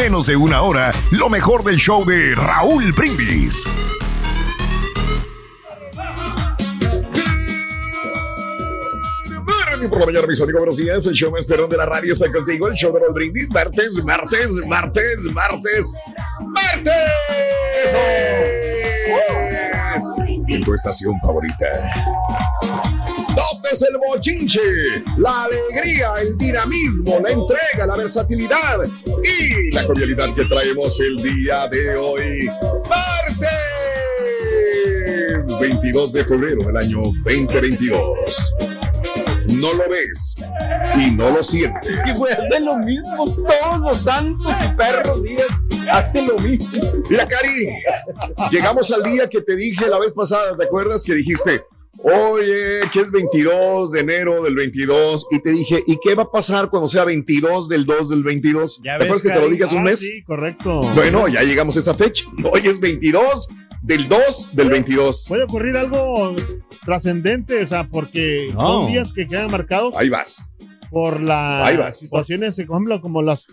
menos de una hora lo mejor del show de Raúl Brindis. por la mañana, mis amigos, buenos días. El show más de la radio está contigo. El show de Raúl Brindis. Martes, martes, martes, martes, martes. En tu estación favorita. ¿Dónde es el bochinche? La alegría, el dinamismo, la entrega, la versatilidad y la cordialidad que traemos el día de hoy. ¡Martes! 22 de febrero del año 2022 no lo ves y no lo sientes. Y güey, hace lo mismo todos los santos y perros días. Hace lo mismo. Mira, Cari, llegamos al día que te dije la vez pasada, ¿te acuerdas que dijiste? Oye, que es 22 de enero del 22 y te dije, ¿y qué va a pasar cuando sea 22 del 2 del 22? ¿Ya ¿Te acuerdas que te lo hace un mes? Sí, correcto. Bueno, ya llegamos a esa fecha. Hoy es 22 del 2 del 22. Puede ocurrir algo trascendente, o sea, porque No. son días que quedan marcados Ahí vas. Por las situaciones, por ejemplo, como los,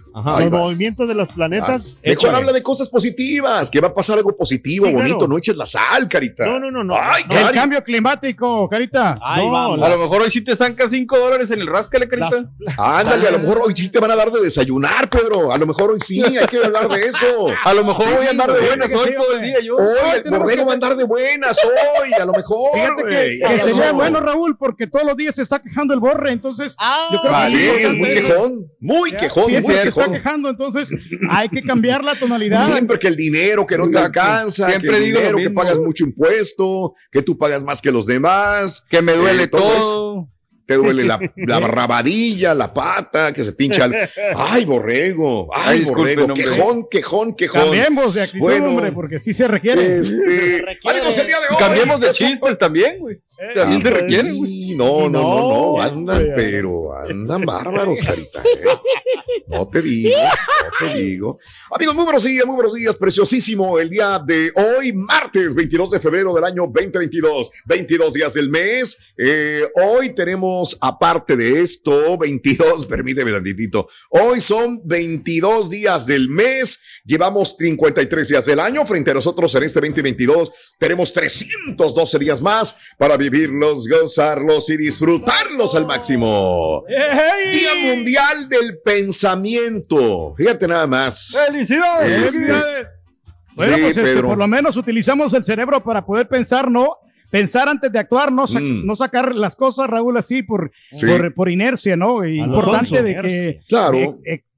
movimientos de los planetas. Ah, Mejor habla de cosas positivas, que va a pasar algo positivo, Sí, bonito, claro. no eches la sal, carita. No, no, no, no. Ay, No, El cambio climático, Carita. Ay, No, vamos. la- A lo mejor hoy sí te zanca 5 dólares en el rascale, carita. Ándale, a lo mejor hoy sí te van a dar de desayunar, Pedro. A lo mejor hoy sí, hay que hablar de eso. A lo mejor Sí, voy a andar de buenas hoy todo el día yo. Hoy el borrego va a andar de buenas hoy, a lo mejor. Fíjate que, que sería bueno, Raúl, porque todos los días se está quejando el borre, entonces yo creo Que sí, es muy quejón, muy Ya, quejón, siempre muy se está quejando, entonces hay que cambiar la tonalidad. Siempre que el dinero que no te alcanza, Siempre que el digo dinero que pagas mucho impuesto, que tú pagas más que los demás, Que me duele Eh, todo todo. Te duele la, la rabadilla, la pata, que se te hincha. el- Ay, borrego, ay, borrego, hombre. quejón, quejón, quejón. Cambiemos de actitud, Bueno. hombre, porque sí se requiere. Este, amigos, el día de hoy, Cambiemos de chistes también, güey. También se requiere, güey. No, no, no, no, andan, pero andan bárbaros, carita. ¿eh? No te digo, no te digo. Amigos, muy buenos días, muy buenos días, preciosísimo el día de hoy, martes 22 de febrero del año 2022, 22 días del mes. Eh, hoy tenemos, aparte de esto, 22, permíteme tantitito, hoy son 22 días del mes, llevamos 53 días del año, frente a nosotros en este 2022 tenemos 312 días más para vivirlos, gozarlos y disfrutarlos al máximo. Día Mundial del Pensamiento. Fíjate nada más. ¡Felicidades! Este, Felicidades. Bueno, sí, pues este, Pedro. por lo menos utilizamos el cerebro para poder pensar, ¿no? Pensar antes de actuar, no, Sa- Mm. no sacar las cosas, Raúl, así por, Sí. por, por inercia, ¿no? A importante de que Claro.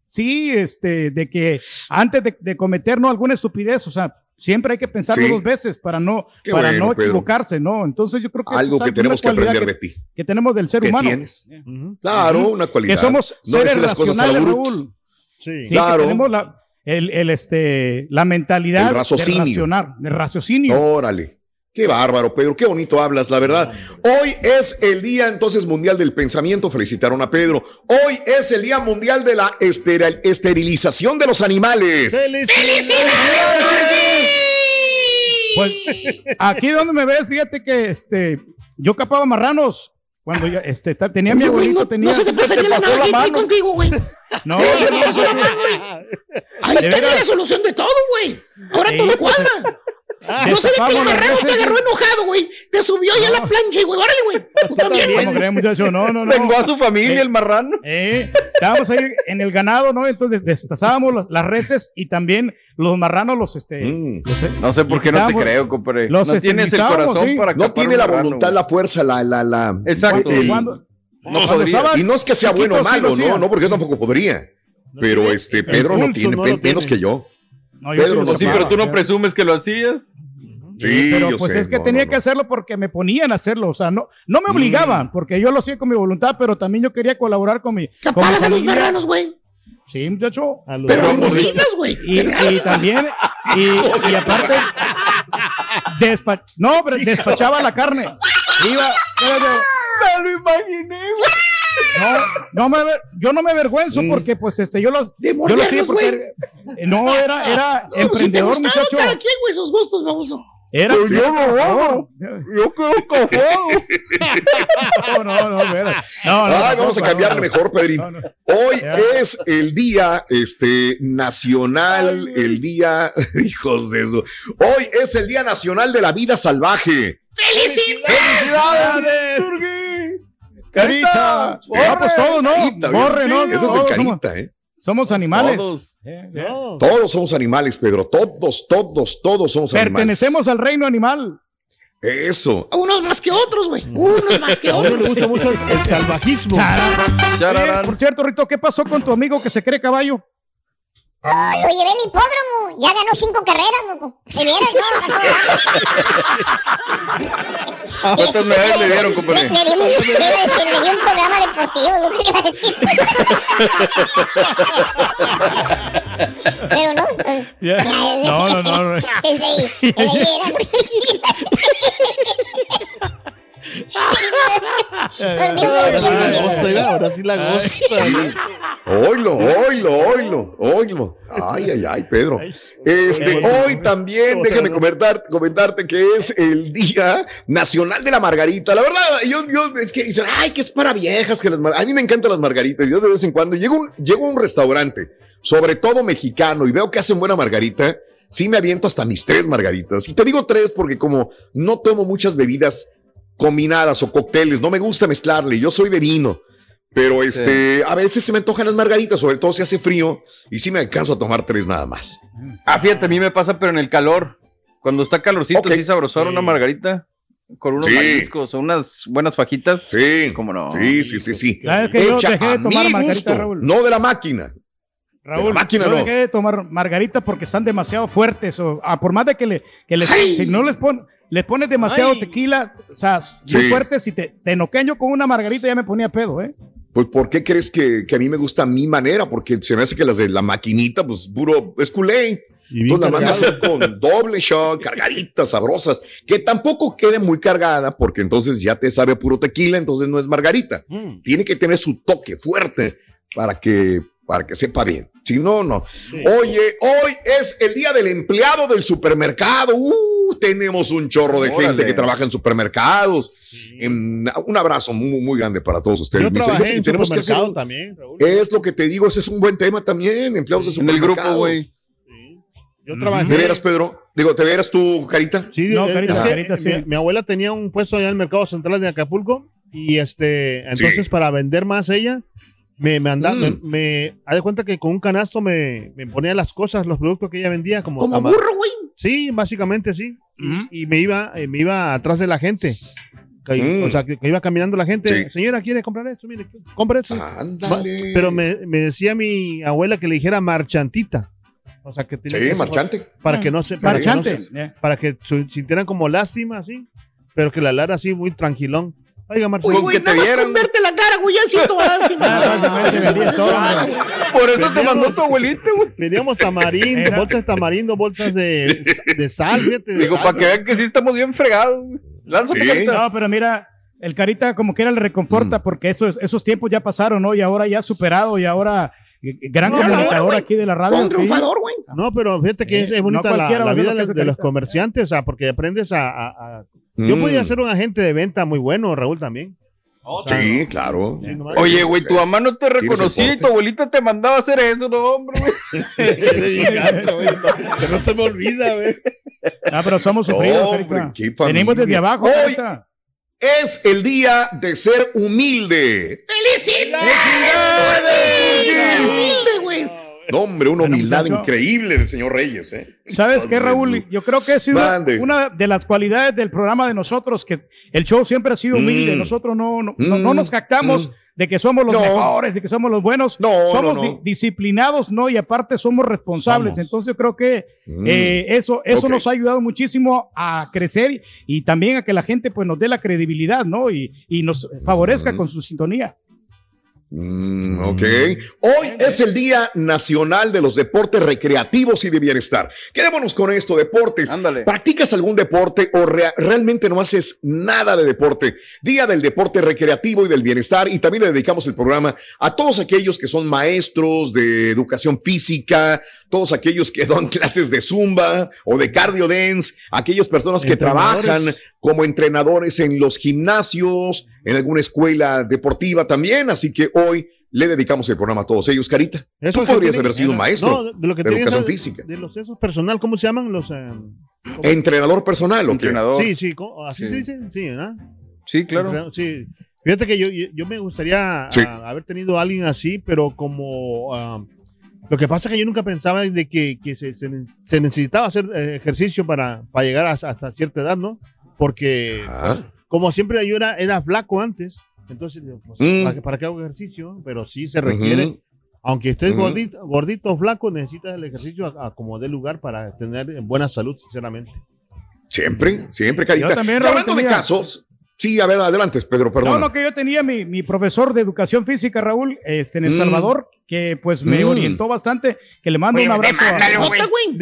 Sí, este, de que antes de, de cometer ¿no? alguna estupidez, o sea, siempre hay que pensarlo Sí. dos veces para no, Qué para bueno, no Pedro. equivocarse, ¿no? Entonces yo creo que eso Algo es que tenemos que aprender de ti. que tenemos del ser ¿Qué humano. tienes? Claro, una cualidad. Que somos No seres decir las cosas a la racionales. Raúl. Sí. Sí, Claro. que tenemos la, el, el, este, la mentalidad El raciocinio. de racionar, de raciocinio. Órale. Qué bárbaro, Pedro, qué bonito hablas, la verdad. Hoy es el Día entonces Mundial del Pensamiento, felicitaron a Pedro. Hoy es el Día Mundial de la esterilización de los animales. Pues aquí donde me ves, fíjate que este, yo capaba marranos. Cuando yo, este, tenía mi Oye, abuelito, no, tenía. no se te pasaría la ahí mano. contigo, güey. No, No, no, Ahí está la solución de todo, güey. Ahora Sí, todo pues, cuadra. No se ve que el marrano te agarró enojado, güey. Te subió ahí a la plancha, y, güey. Órale, güey. Tú también, ¿Cómo güey. creen, muchacho? No, no, no. Vengó a su familia Eh, el marrano. Eh, estábamos ahí en el ganado, ¿no? Entonces destazábamos las, las reses y también los marranos, los este. Mm. los, eh, No sé por qué no te creo, compadre. los No tienes el corazón sí. para No tiene la marrano, voluntad, la fuerza, la, la, la. Exacto. el- No podría. y no es que sea bueno o sí malo, no, no, porque yo tampoco podría. Pero este, Pedro no tiene, menos tiene. que yo. No, yo Pedro, Sí, pero tú no presumes que lo hacías. Sí, pero yo pues sé, es que no, tenía no, que no. hacerlo porque me ponían a hacerlo, o sea, no, no me obligaban, porque yo lo hacía con mi voluntad, pero también yo quería colaborar con mi, Capabas a los marranos, güey. Sí, muchacho. A los Pero güey. Y, y también, y, y aparte, despa- no, pero despachaba la carne. Iba, Me lo imaginé, güey. No, no me, aver- yo no me avergüenzo porque, pues, este, yo los, De yo los porque güey. era- no era, era No, pues, si te emprendedor, muchacho. cada quien, güey, sus gustos, baboso. Era, Pero yo no hago. Yo quedo cojado. no, no, no, espera. no, no, Ay, vamos a cambiarle no, mejor, Pedrín. no, no. Hoy Ya. es el día este, nacional, el día, hijos de eso. Hoy es el día nacional de la vida salvaje. ¡Felicidades! Carita. No, pues todos, ¿no? Carita, Borre, ¿no? Ese es el carita, ¿eh? somos animales. Todos. Eh, No. Todos somos animales, Pedro. Todos, todos, todos somos Pertenecemos al reino animal. animales. Eso. Unos más que otros, güey. Unos más que otros. gusta mucho el, salvajismo. Chararán. Eh, por cierto, Rito, ¿qué pasó con tu amigo que se cree caballo? Ah, lo llevé al hipódromo. Ya ganó cinco carreras, loco. Si vieras, no. ¿Cuántas medallas le dieron, Le, compadre? le di un, le decir, le di un programa deportivo, lo que iba a decir. Pero no. eh, Ya. No, no, no. Es de ahí, es de ahí Ahora sí la goza, ahora sí la goza. Oilo, oilo, oilo, oilo. Ay, ay, ay, Pedro. Este, hoy también, déjame comentar, comentarte que es el Día Nacional de la Margarita. La verdad, yo, yo, es que dicen, ay, que es para viejas, que las mar-". A mí me encantan las margaritas. Yo de vez en cuando llego, un- llego a un restaurante, sobre todo mexicano, y veo que hacen buena margarita. Sí me aviento hasta mis tres margaritas. Y te digo tres porque como no tomo muchas bebidas combinadas o cócteles, no me gusta mezclarle. Yo soy de vino. Pero este, a veces se me antojan las margaritas, sobre todo si hace frío, y sí me alcanzo a tomar tres nada más. Ah, fíjate, a mí me pasa, pero en el calor. Cuando está calorcito, sí sabrosón, una margarita con unos Sí. mariscos o unas buenas fajitas. Sí. ¿Cómo no? Sí, sí, sí, sí. ¿Sabes que yo Hecha dejé de a tomar mi margarita, gusto, Raúl? no de la máquina. Raúl, De la máquina yo no. dejé de tomar margarita porque están demasiado fuertes. O, ah, por más de que le, que le Ay. si no les pon, le pones demasiado Ay. tequila, o sea, muy Sí. fuertes, si te, te noquean yo con una margarita ya me ponía pedo, ¿eh? Pues, ¿por qué crees que, que a mí me gusta mi manera? Porque se me hace que las de la maquinita, pues, puro, es culé. Y Entonces la manda a cargado. hacer con doble shot, cargaditas, sabrosas, que tampoco quede muy cargada, porque entonces ya te sabe puro tequila, entonces no es margarita. Mm. Tiene que tener su toque fuerte para que, para que sepa bien. Si no, no. Oye, hoy es el día del empleado del supermercado. Uh, tenemos un chorro de gente que trabaja en supermercados. Em, un abrazo muy, muy grande para todos ustedes. Yo trabajé en tenemos que hacer supermercado un- también, Raúl. Es lo que te digo, ese es un buen tema también, empleados de En el supermercados. grupo, güey. Sí. Yo trabajé. ¿De veras, Pedro? Digo, ¿te veras tú, Carita? Sí, No, eh, Carita, es que Carita, sí. mi, mi abuela tenía un puesto allá en el mercado central de Acapulco y este, entonces Sí. para vender más ella, me, me andaba, Mm. me, me- haz de cuenta que con un canasto me, me ponía las cosas, los productos que ella vendía, como, Como burro, güey. Sí, básicamente sí. Y me iba, eh, me iba atrás de la gente. Que- Mm. O sea, que, que iba caminando la gente. Sí. Señora, ¿quiere comprar esto? Mire, compra esto. Ándale. Pero me, me decía mi abuela que le dijera marchantita. O sea, que tenía Sí, que- marchante. Para que no se. Para que, no Marchante. se- para que sintieran como lástima, así. Pero que la lara así, muy tranquilón. Oiga, Uy, marchantita. güey, nada más vieran, con verte la cara, güey, ya siento güey. Por eso te mandó tu abuelita, güey. Pedíamos tamarindo, bolsas de tamarindo, bolsas de, de sal, fíjate. Digo, para que vean que sí estamos bien fregados, güey. Lánzate, Sí. carita. No, pero mira, el Carita como quiera le reconforta porque esos, esos tiempos ya pasaron, ¿no? Y ahora ya superado y ahora eh, gran No, comunicador aquí de la radio. Un sí. triunfador, güey. No, pero fíjate que Eh, es, es no bonita la, vida de, los comerciantes, o sea, porque aprendes a. a- a- Mm. Yo podía ser un agente de venta muy bueno, Raúl también. O sea, Sí, claro. sí, nomás- Oye, güey, tu mamá no te reconocía y tu abuelita te mandaba a hacer eso, no, hombre, güey. no, que no se me olvida, güey. Ah, pero somos sufridos, Hombre. Venimos desde abajo, Hoy es el día de ser humilde. ¡Felicidades! Humilde, güey. No, hombre, una humildad increíble del señor Reyes, ¿eh? ¿Sabes qué, Entonces, Raúl? Yo creo que ha sido Mande. una de las cualidades del programa de nosotros, que el show siempre ha sido humilde. Mm. Nosotros no, no, no- Mm. no nos jactamos Mm. de que somos los No. mejores y que somos los buenos. No, somos no, di- disciplinados, ¿no? Y aparte somos responsables. Somos. Entonces yo creo que eh, eso, eso nos ha ayudado muchísimo a crecer y, y también a que la gente pues nos dé la credibilidad, ¿no? Y, y nos favorezca con su sintonía. Mm, ok. Hoy es el Día Nacional de los Deportes Recreativos y de Bienestar. Quedémonos con esto, deportes. Ándale. ¿Practicas algún deporte o rea- realmente no haces nada de deporte? Día del Deporte Recreativo y del Bienestar. Y también le dedicamos el programa a todos aquellos que son maestros de educación física, todos aquellos que dan clases de zumba o de cardio dance, aquellas personas que trabajan como entrenadores en los gimnasios, en alguna escuela deportiva también. Así que hoy le dedicamos el programa a todos ellos, Carita. Eso Tú podrías tiene- haber sido un maestro No, de lo que de tiene educación física. De los esos personal, ¿cómo se llaman? Los. eh, Entrenador personal, ¿o qué? Entrenador. sí, sí, así Sí. se dice. Sí, ¿verdad? Sí, claro. Sí. Fíjate que yo, me gustaría Sí. ah, haber tenido a alguien así, pero como. ah, lo que pasa es que yo nunca pensaba de que, que se, se- se necesitaba hacer eh, ejercicio para, para llegar a- hasta cierta edad, ¿no? Porque Ah. como siempre yo era, era flaco antes, entonces, pues, Mm. ¿para, qué- para qué hago ejercicio? Pero sí se requiere, aunque estés Ujú. gordito, gordito o flaco, necesitas el ejercicio a, a como dé lugar para tener buena salud, sinceramente. Siempre, siempre, Carita. Yo también, Raúl, hablando de tenía- casos, sí, a ver, adelante, Pedro, perdón. No, no, que yo tenía mi, mi profesor de educación física, Raúl, este, en El Mm. Salvador, que pues me Mm. orientó bastante, que le mando un abrazo a güey.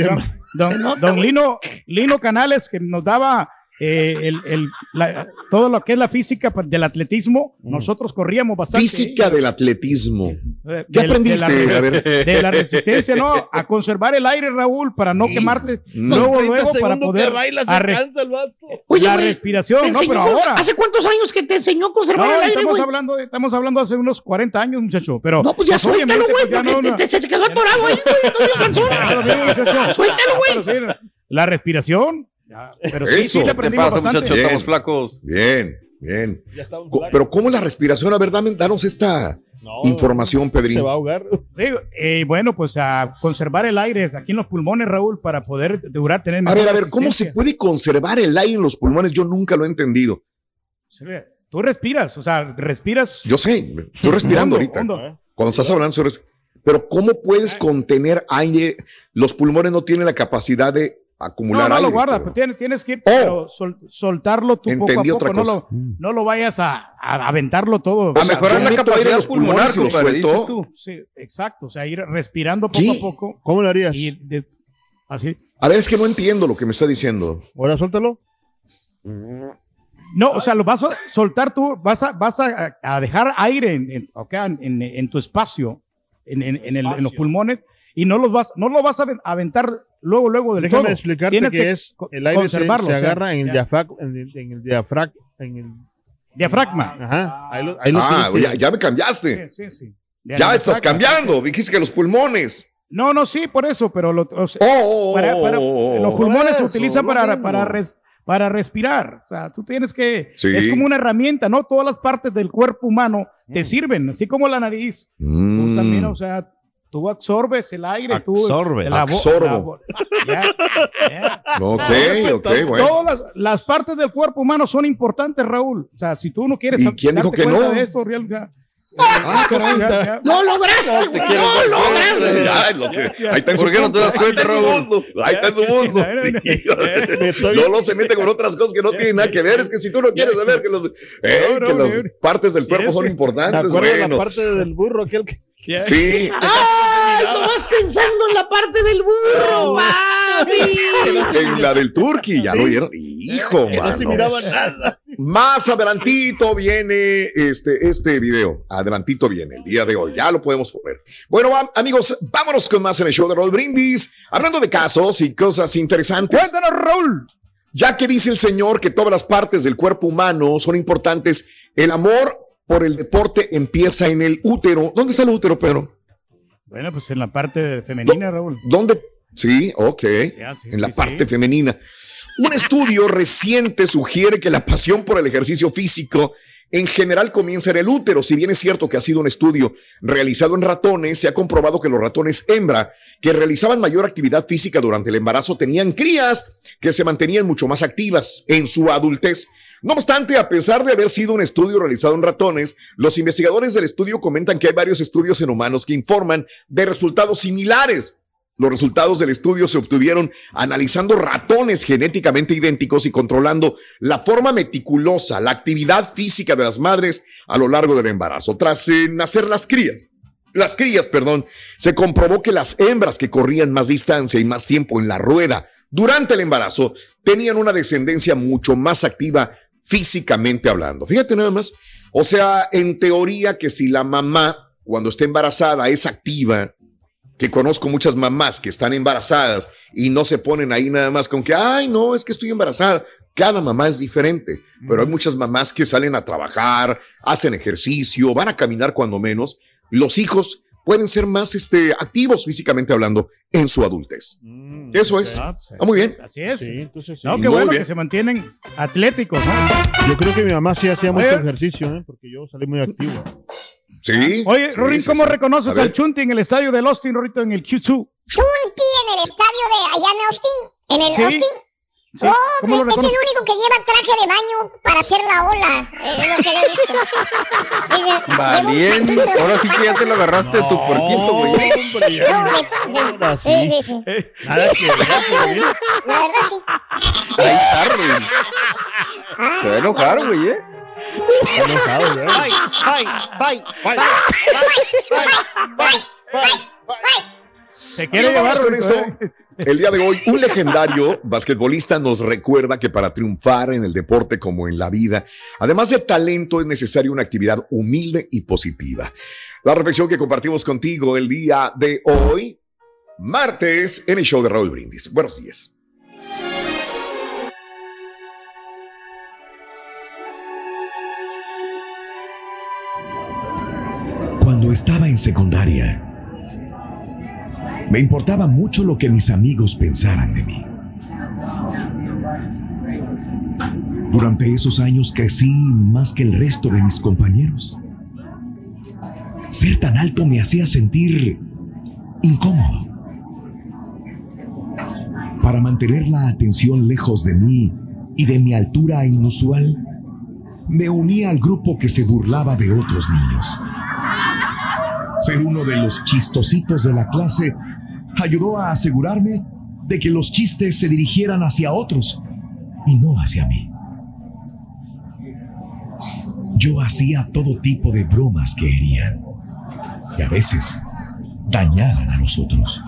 don, don güey. Lino, Lino Canales, que nos daba eh, el, el- la- todo lo que es la física pa- del atletismo. Nosotros corríamos bastante. Física del atletismo. eh, ¿Qué aprendiste? De la, A ver. de la resistencia, ¿no? A conservar el aire, Raúl, para no quemarte. Mm. Luego, luego, para poder. a re- el vato. Oye, la güey, respiración, no, pero ahora. ¿Hace cuántos años que te enseñó a conservar No, el aire, estamos hablando, de- estamos hablando hace unos 40 años, muchacho. Pero, No, pues ya suéltalo, obviamente, güey, pues, porque no, te- te- se te quedó atorado ahí, güey. Suéltalo, güey. La respiración. Ya, Pero sí, Eso. sí, le ¿Qué aprendimos pasa, bastante. muchachos? Bien. Estamos flacos. Bien, bien. Ya. Pero ¿cómo es la respiración? A ver, dame, danos esta No, información, Se Pedrín. va a ahogar. Digo, eh, bueno, pues a conservar el aire aquí en los pulmones, Raúl, para poder durar, tener A ver, a ver, ¿cómo se puede conservar el aire en los pulmones? Yo nunca lo he entendido. Tú respiras, o sea, respiras. Yo sé, estoy respirando ahorita. hondo. Cuando estás hablando sobre. Pero ¿cómo puedes contener aire? Los pulmones no tienen la capacidad de acumular no aire. lo guardas, Pedro. pues tienes, tienes que ir, Oh. pero sol- soltarlo tú poco a poco, otra no lo, no lo vayas a, a aventarlo todo. O A sea, mejorar la capacidad los pulmonar, pulmones y lo suelto. tú. Sí, exacto, o sea, ir respirando poco a poco ¿Cómo lo harías? y de- así. A ver, es que no entiendo lo que me está diciendo. Ahora suéltalo. No, o sea, lo vas a soltar tú, vas a, vas a, a dejar aire en, en, en- en tu espacio, en, en- en el- en los pulmones, y no los vas, no lo vas a aven- aventar luego, luego del Déjame todo. explicarte Tienes que, es co- el aire se, conservarlo, se o sea, agarra en el en el, en el diafrag- en el Diafragma. ajá, ahí lo, ahí lo Ah, ya, que- ya me cambiaste. Sí, sí, sí. Ya estás cambiando. Dijiste que los pulmones. No, no, sí, por eso, pero lo- o sea, Oh, oh, oh, para- para- oh, oh, los pulmones se eso, utilizan lo para, para, res- para respirar. O sea, tú tienes que. Sí. Es como una herramienta, ¿no? Todas las partes del cuerpo humano te sirven, así como la nariz. Tú Mm. también, o sea, tú absorbes el aire. Tú, Absorbes. la Absorbo. la ya, ya. Ok, ok, bueno. Todas las, las partes del cuerpo humano son importantes, Raúl. O sea, si tú no quieres ¿Y quién dijo que cuenta no? de esto, real, ya- Ah, caray. ya- ya- ¡Lo lograste, güey! ¡Lo ver, lograste! Ya, lo que- ahí está en su ¿Por qué no te das Ahí cuenta, está en su Raúl? mundo. Ahí está en su mundo. Lolo se mete con otras cosas que no tienen nada que ver. Es que si tú no quieres saber que, los, eh, No, no, que las no. partes del cuerpo ¿Quieres son que- ¿Te importantes, de la bueno. parte del burro aquel que Sí. ¡Ay, no vas pensando en la parte del burro, papi! En la del Turqui, ya lo vieron. Hijo, que no se miraba nada? Más adelantito viene este, este video. Adelantito viene el día de hoy. Ya lo podemos poner. Bueno, amigos, vámonos con más en el show de Roll Brindis. Hablando de casos y cosas interesantes. Cuéntanos, Raúl. Ya que dice el Señor que todas las partes del cuerpo humano son importantes, el amor por el deporte empieza en el útero. ¿Dónde está el útero, Pedro? Bueno, pues en la parte femenina, Raúl. ¿Dónde? Sí, ok. Ya, sí, en la sí, parte sí. femenina. Un estudio reciente sugiere que la pasión por el ejercicio físico en general comienza en el útero. Si bien es cierto que ha sido un estudio realizado en ratones, se ha comprobado que los ratones hembra que realizaban mayor actividad física durante el embarazo tenían crías que se mantenían mucho más activas en su adultez. No obstante, a pesar de haber sido un estudio realizado en ratones, los investigadores del estudio comentan que hay varios estudios en humanos que informan de resultados similares. Los resultados del estudio se obtuvieron analizando ratones genéticamente idénticos y controlando la forma meticulosa, la actividad física de las madres a lo largo del embarazo. Tras eh, nacer las crías, las crías, perdón, se comprobó que las hembras que corrían más distancia y más tiempo en la rueda durante el embarazo tenían una descendencia mucho más activa físicamente hablando. Fíjate nada más. O sea, en teoría que si la mamá cuando está embarazada es activa, que conozco muchas mamás que están embarazadas y no se ponen ahí nada más con que, ay, no, es que estoy embarazada. Cada mamá es diferente, pero hay muchas mamás que salen a trabajar, hacen ejercicio, van a caminar cuando menos. Los hijos pueden ser más este, activos físicamente hablando en su adultez. Mm, Eso es. Ah, pues, Ah, muy bien. Así es. Sí, entonces sí. No, qué Muy bueno bien. que se mantienen atléticos, ¿no? Yo creo que mi mamá sí hacía mucho ejercicio, ¿eh? porque yo salí muy activo. Sí. Oye, sí, Rorín, ¿cómo sí. reconoces al Chunti en el estadio del Austin, Rorito, en el Q2? Chunti en el estadio de allá en Austin. En el Sí. Austin. Sí, Oh, ¿Cómo lo es el único que lleva traje de baño para hacer la ola. Es lo que yo he visto. Valiente. Ahora sí que ya te lo agarraste de tu puerquito, güey. hombre. No, Ahora sí, sí. sí, sí. Nada que ver. La verdad sí. Ahí está, güey. Ah, Se va a enojar, güey, ¿eh? Está enojado, ¿verdad? Se quiere Y vamos llevar con esto. ¿eh? El día de hoy, un legendario basquetbolista nos recuerda que para triunfar en el deporte como en la vida, además de talento, es necesaria una actividad humilde y positiva. La reflexión que compartimos contigo el día de hoy, martes, en el show de Raúl Brindis. Buenos días. Cuando estaba en secundaria, me importaba mucho lo que mis amigos pensaran de mí. Durante esos años crecí más que el resto de mis compañeros. Ser tan alto me hacía sentir incómodo. Para mantener la atención lejos de mí y de mi altura inusual, me uní al grupo que se burlaba de otros niños. Ser uno de los chistositos de la clase ayudó a asegurarme de que los chistes se dirigieran hacia otros y no hacia mí. Yo hacía todo tipo de bromas que herían y a veces dañaban a los otros.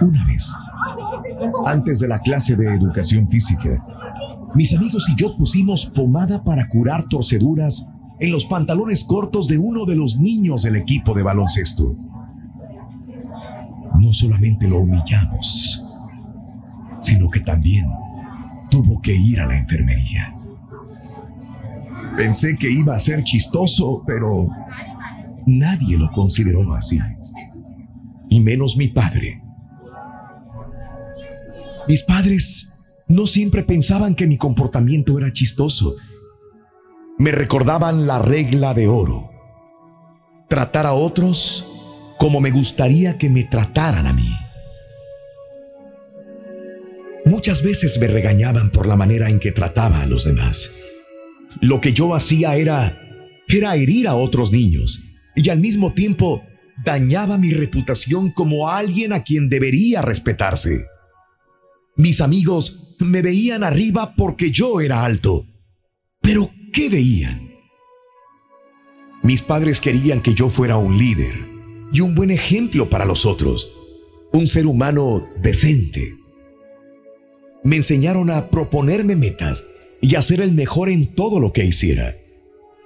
Una vez, antes de la clase de educación física, mis amigos y yo pusimos pomada para curar torceduras en los pantalones cortos de uno de los niños del equipo de baloncesto. Solamente lo humillamos, sino que también tuvo que ir a la enfermería. Pensé que iba a ser chistoso, pero nadie lo consideró así. Y menos mi padre. Mis padres no siempre pensaban que mi comportamiento era chistoso. Me recordaban la regla de oro. Tratar a otros como me gustaría que me trataran a mí. Muchas veces me regañaban por la manera en que trataba a los demás. Lo que yo hacía era era herir a otros niños y al mismo tiempo dañaba mi reputación como alguien a quien debería respetarse. Mis amigos me veían arriba porque yo era alto. Pero ¿qué veían? Mis padres querían que yo fuera un líder y un buen ejemplo para los otros, un ser humano decente. Me enseñaron a proponerme metas y a ser el mejor en todo lo que hiciera.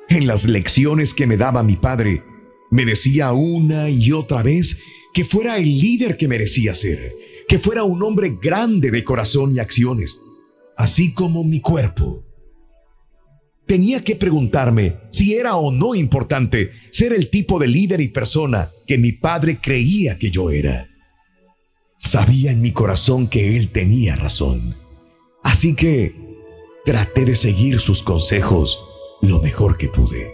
En las lecciones que me daba mi padre, me decía una y otra vez que fuera el líder que merecía ser, que fuera un hombre grande de corazón y acciones, así como mi cuerpo. Tenía que preguntarme si era o no importante ser el tipo de líder y persona que mi padre creía que yo era. Sabía en mi corazón que él tenía razón. Así que traté de seguir sus consejos lo mejor que pude.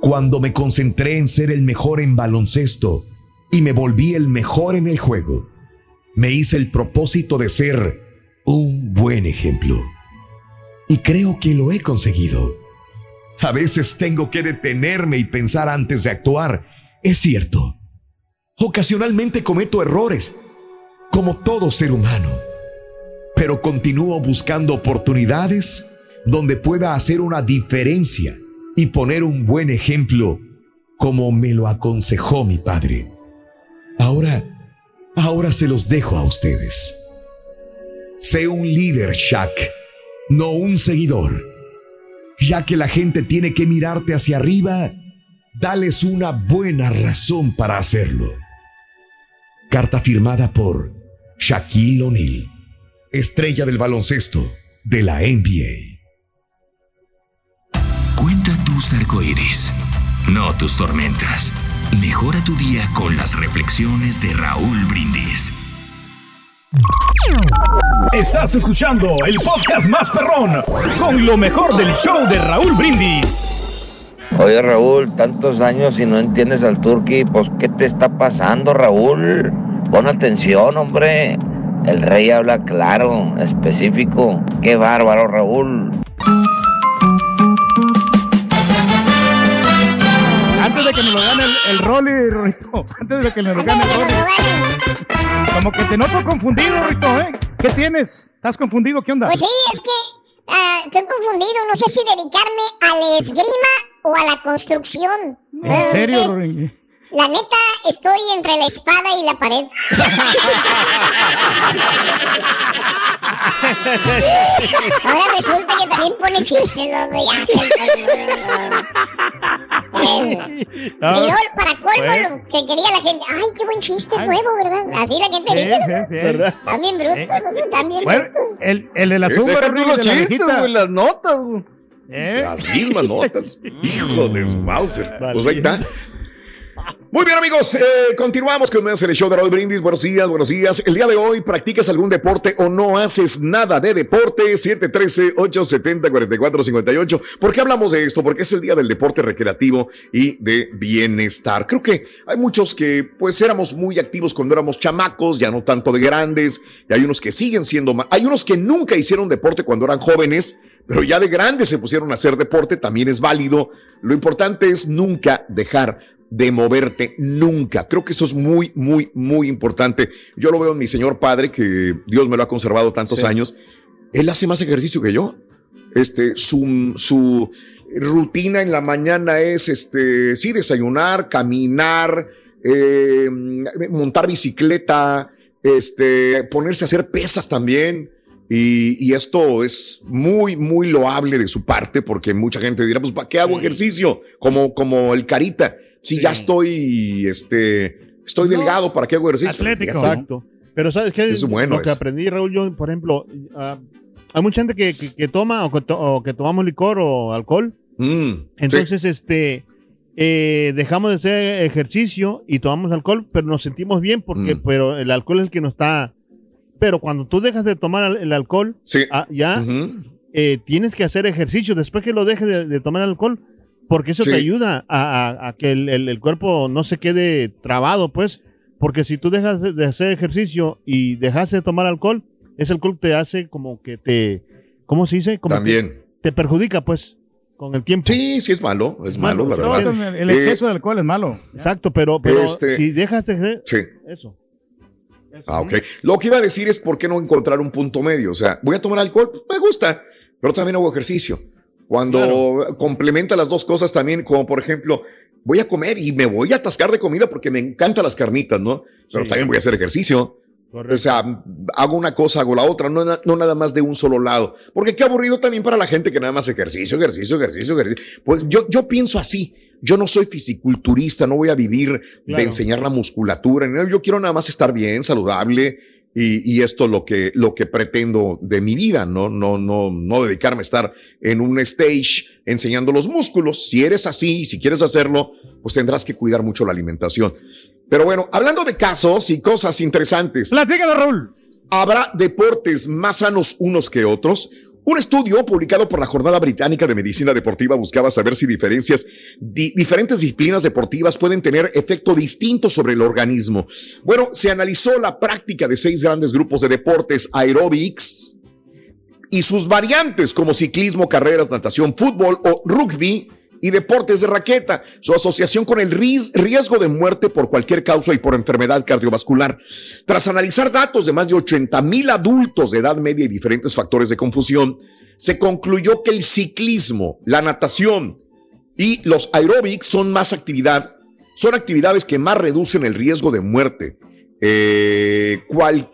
Cuando me concentré en ser el mejor en baloncesto y me volví el mejor en el juego, me hice el propósito de ser un buen ejemplo. Y creo que lo he conseguido. A veces tengo que detenerme y pensar antes de actuar. Es cierto, Ocasionalmente cometo errores, como todo ser humano, pero continúo buscando oportunidades donde pueda hacer una diferencia y poner un buen ejemplo como me lo aconsejó mi padre. Ahora, ahora se los dejo a ustedes. Sé un líder, Shaq, no un seguidor. Ya que la gente tiene que mirarte hacia arriba, dales una buena razón para hacerlo. Carta firmada por Shaquille O'Neal, estrella del baloncesto de la NBA. Cuenta tus arcoíris, no tus tormentas. Mejora tu día con las reflexiones de Raúl Brindis. Estás escuchando el podcast más perrón con lo mejor del show de Raúl Brindis. Oye Raúl, tantos años y no entiendes al turqui, pues ¿qué te está pasando Raúl? Pon atención, hombre. El rey habla claro, específico. Qué bárbaro, Raúl. Antes de que me lo gane el, el Rolly. Antes de que me lo gane el Rolly. Como que te noto confundido, Rito, ¿eh? ¿Qué tienes? ¿Estás confundido? ¿Qué onda? Pues sí, es que ah, estoy confundido. No sé si dedicarme a la esgrima o a la construcción. ¿En serio, Eh, Rolly? La neta, estoy entre la espada y la pared. Ahora resulta que también pone chistes, loco, ya sé. Eh, y luego, para colmo, Bueno. lo que quería la gente, ay, qué buen chiste es nuevo, ¿verdad? Así la gente Sí, dice, sí, ¿no? sí. ¿Verdad? También brutos, ¿no? También Bueno, brutos. el, el de la Rolly, los de la chistes, güey, las notas, güey. ¿Eh? Las mismas notas. Hijo de Mauser. Pues ahí está. Muy bien, amigos. eh, continuamos con más el show de Raúl Brindis. Buenos días, buenos días. El día de hoy, ¿practicas algún deporte o no haces nada de deporte? 713-870-4458. ¿Por qué hablamos de esto? Porque es el día del deporte recreativo y de bienestar. Creo que hay muchos que, pues, éramos muy activos cuando éramos chamacos, ya no tanto de grandes. Y hay unos que siguen siendo más. Hay unos que nunca hicieron deporte cuando eran jóvenes pero ya de grandes se pusieron a hacer deporte, también es válido. Lo importante es nunca dejar de moverte, nunca. Creo que esto es muy, muy, muy importante. Yo lo veo en mi señor padre, que Dios me lo ha conservado tantos Sí. años. Él hace más ejercicio que yo. Este, su, su rutina en la mañana es, este, sí, desayunar, caminar, eh, montar bicicleta, este, ponerse a hacer pesas también. Y, y esto es muy, muy loable de su parte, porque mucha gente dirá, pues, ¿para qué hago ejercicio? Como, como el carita. Si ya estoy, este, estoy No. delgado, ¿para qué hago ejercicio? Atlético. Exacto. Pero ¿sabes qué? Es bueno Lo que aprendí, Raúl, yo, por ejemplo, ah, hay mucha gente que, que- que toma o que, to- o que tomamos licor o alcohol. Mm, sí. Entonces, este, eh, dejamos de hacer ejercicio y tomamos alcohol, pero nos sentimos bien porque, Mm. pero el alcohol es el que nos está... Pero cuando tú dejas de tomar el alcohol, Sí. ah, ya eh, tienes que hacer ejercicio después que lo dejes de, de tomar alcohol, porque eso Sí. te ayuda a, a- a que el, el- el cuerpo no se quede trabado, pues, porque si tú dejas de, de hacer ejercicio y dejas de tomar alcohol, ese alcohol te hace como que te, ¿cómo se dice? Como También. te perjudica, pues, con el tiempo. Sí, sí es malo, es malo, la verdad. El exceso de alcohol es malo. Exacto, pero, pero Este- si dejas de Sí. eso. Ah, ok. Lo que iba a decir es por qué no encontrar un punto medio. O sea, voy a tomar alcohol, me gusta, pero también hago ejercicio. Cuando complementa las dos cosas también, como por ejemplo, voy a comer y me voy a atascar de comida porque me encantan las carnitas, ¿no? Pero Sí. también voy a hacer ejercicio. Correcto. O sea, hago una cosa, hago la otra, no, no nada más de un solo lado. Porque qué aburrido también para la gente que nada más ejercicio, ejercicio, ejercicio, ejercicio. Pues yo, yo pienso así. Yo no soy fisiculturista, no voy a vivir de enseñar la musculatura. Yo quiero nada más estar bien, saludable. Y, y esto es lo que, lo que pretendo de mi vida, no, no, no, no dedicarme a estar en un stage enseñando los músculos. Si eres así, si quieres hacerlo, pues tendrás que cuidar mucho la alimentación. Pero bueno, hablando de casos y cosas interesantes, Platícalo, Raúl. ¿Habrá deportes más sanos unos que otros? Un estudio publicado por la Jornada Británica de Medicina Deportiva buscaba saber si diferencias, di- diferentes disciplinas deportivas pueden tener efecto distinto sobre el organismo. Bueno, se analizó la práctica de seis grandes grupos de deportes aeróbics y sus variantes como ciclismo, carreras, natación, fútbol o rugby y deportes de raqueta, su asociación con el riesgo de muerte por cualquier causa y por enfermedad cardiovascular. Tras analizar datos de más de 80 mil adultos de edad media y diferentes factores de confusión, se concluyó que el ciclismo, la natación y los aeróbics son más actividad, son actividades que más reducen el riesgo de muerte. Eh,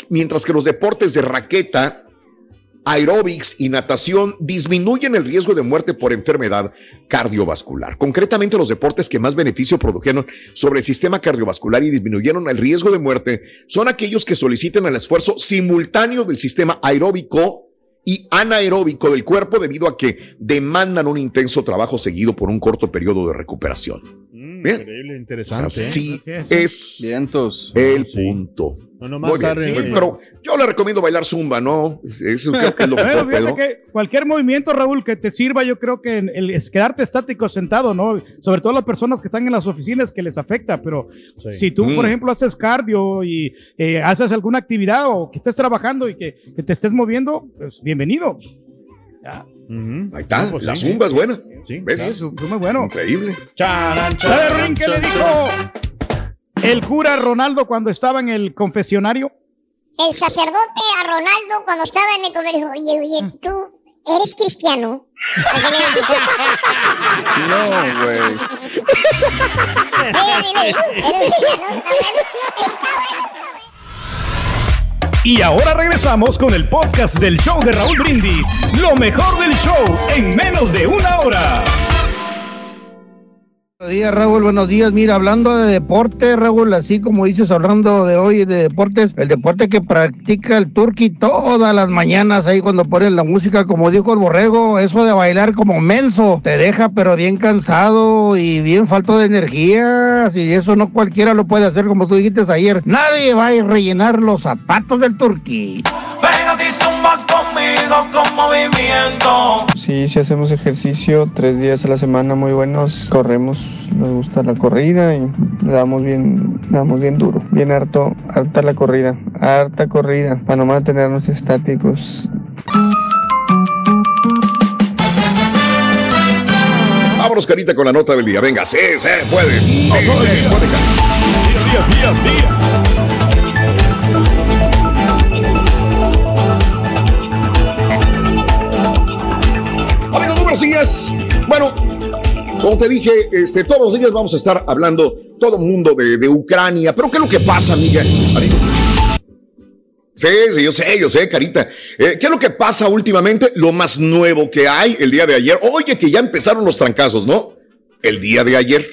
mientras que los deportes de raqueta, aeróbics y natación disminuyen el riesgo de muerte por enfermedad cardiovascular. Concretamente, los deportes que más beneficio produjeron sobre el sistema cardiovascular y disminuyeron el riesgo de muerte son aquellos que solicitan el esfuerzo simultáneo del sistema aeróbico y anaeróbico del cuerpo debido a que demandan un intenso trabajo seguido por un corto periodo de recuperación. Bien. Increíble, interesante. Así ¿eh? es Vientos. el punto. No nomás Muy bien, estar, sí, eh, pero yo le recomiendo bailar zumba, ¿no? Eso creo que es lo Bueno, mejor, que cualquier movimiento, Raúl, que te sirva, yo creo que el, es quedarte estático sentado, ¿no? Sobre todo las personas que están en las oficinas que les afecta, pero Sí. si tú, Mm. por ejemplo, haces cardio y eh, haces alguna actividad o que estés trabajando y que, que te estés moviendo, pues bienvenido. Ya. Ahí está, No, pues la sí. zumba es buena. Sí, ¿Ves? fue muy bueno. Increíble. ¿Sabe, Rin, qué le dijo el cura Ronaldo cuando estaba en el confesionario? El sacerdote a Ronaldo cuando estaba en el colegio, oye, oye, tú eres cristiano. No, güey. ¿Eres cristiano? Está bueno, está bueno. Y ahora regresamos con el podcast del show de Raúl Brindis. Lo mejor del show en menos de una hora. Buenos días, Raúl. Buenos días. Mira, hablando de deporte, Raúl, así como dices, hablando de hoy de deportes, el deporte que practica el Turqui todas las mañanas ahí cuando ponen la música, como dijo el borrego, eso de bailar como menso, te deja pero bien cansado y bien falto de energía. Y eso no cualquiera lo puede hacer, como tú dijiste ayer. Nadie va a rellenar los zapatos del Turqui. Conmigo con movimiento. Sí, sí hacemos ejercicio tres días a la semana muy buenos, corremos, nos gusta la corrida y damos bien, damos bien duro, bien harto, harta la corrida, harta corrida, para no mantenernos estáticos. Vámonos, Carita, con la nota del día. Venga, sí, se puede. Sí, se puede, Carita. Amigos, muy Bueno, como te dije, este, todos los días vamos a estar hablando todo el mundo de, Ucrania. Pero ¿qué es lo que pasa, amiga? Sí, sí, yo sé, yo sé, Carita. Eh, ¿Qué es lo que pasa últimamente? Lo más nuevo que hay el día de ayer. Oye, que ya empezaron los trancazos, ¿no? El día de ayer.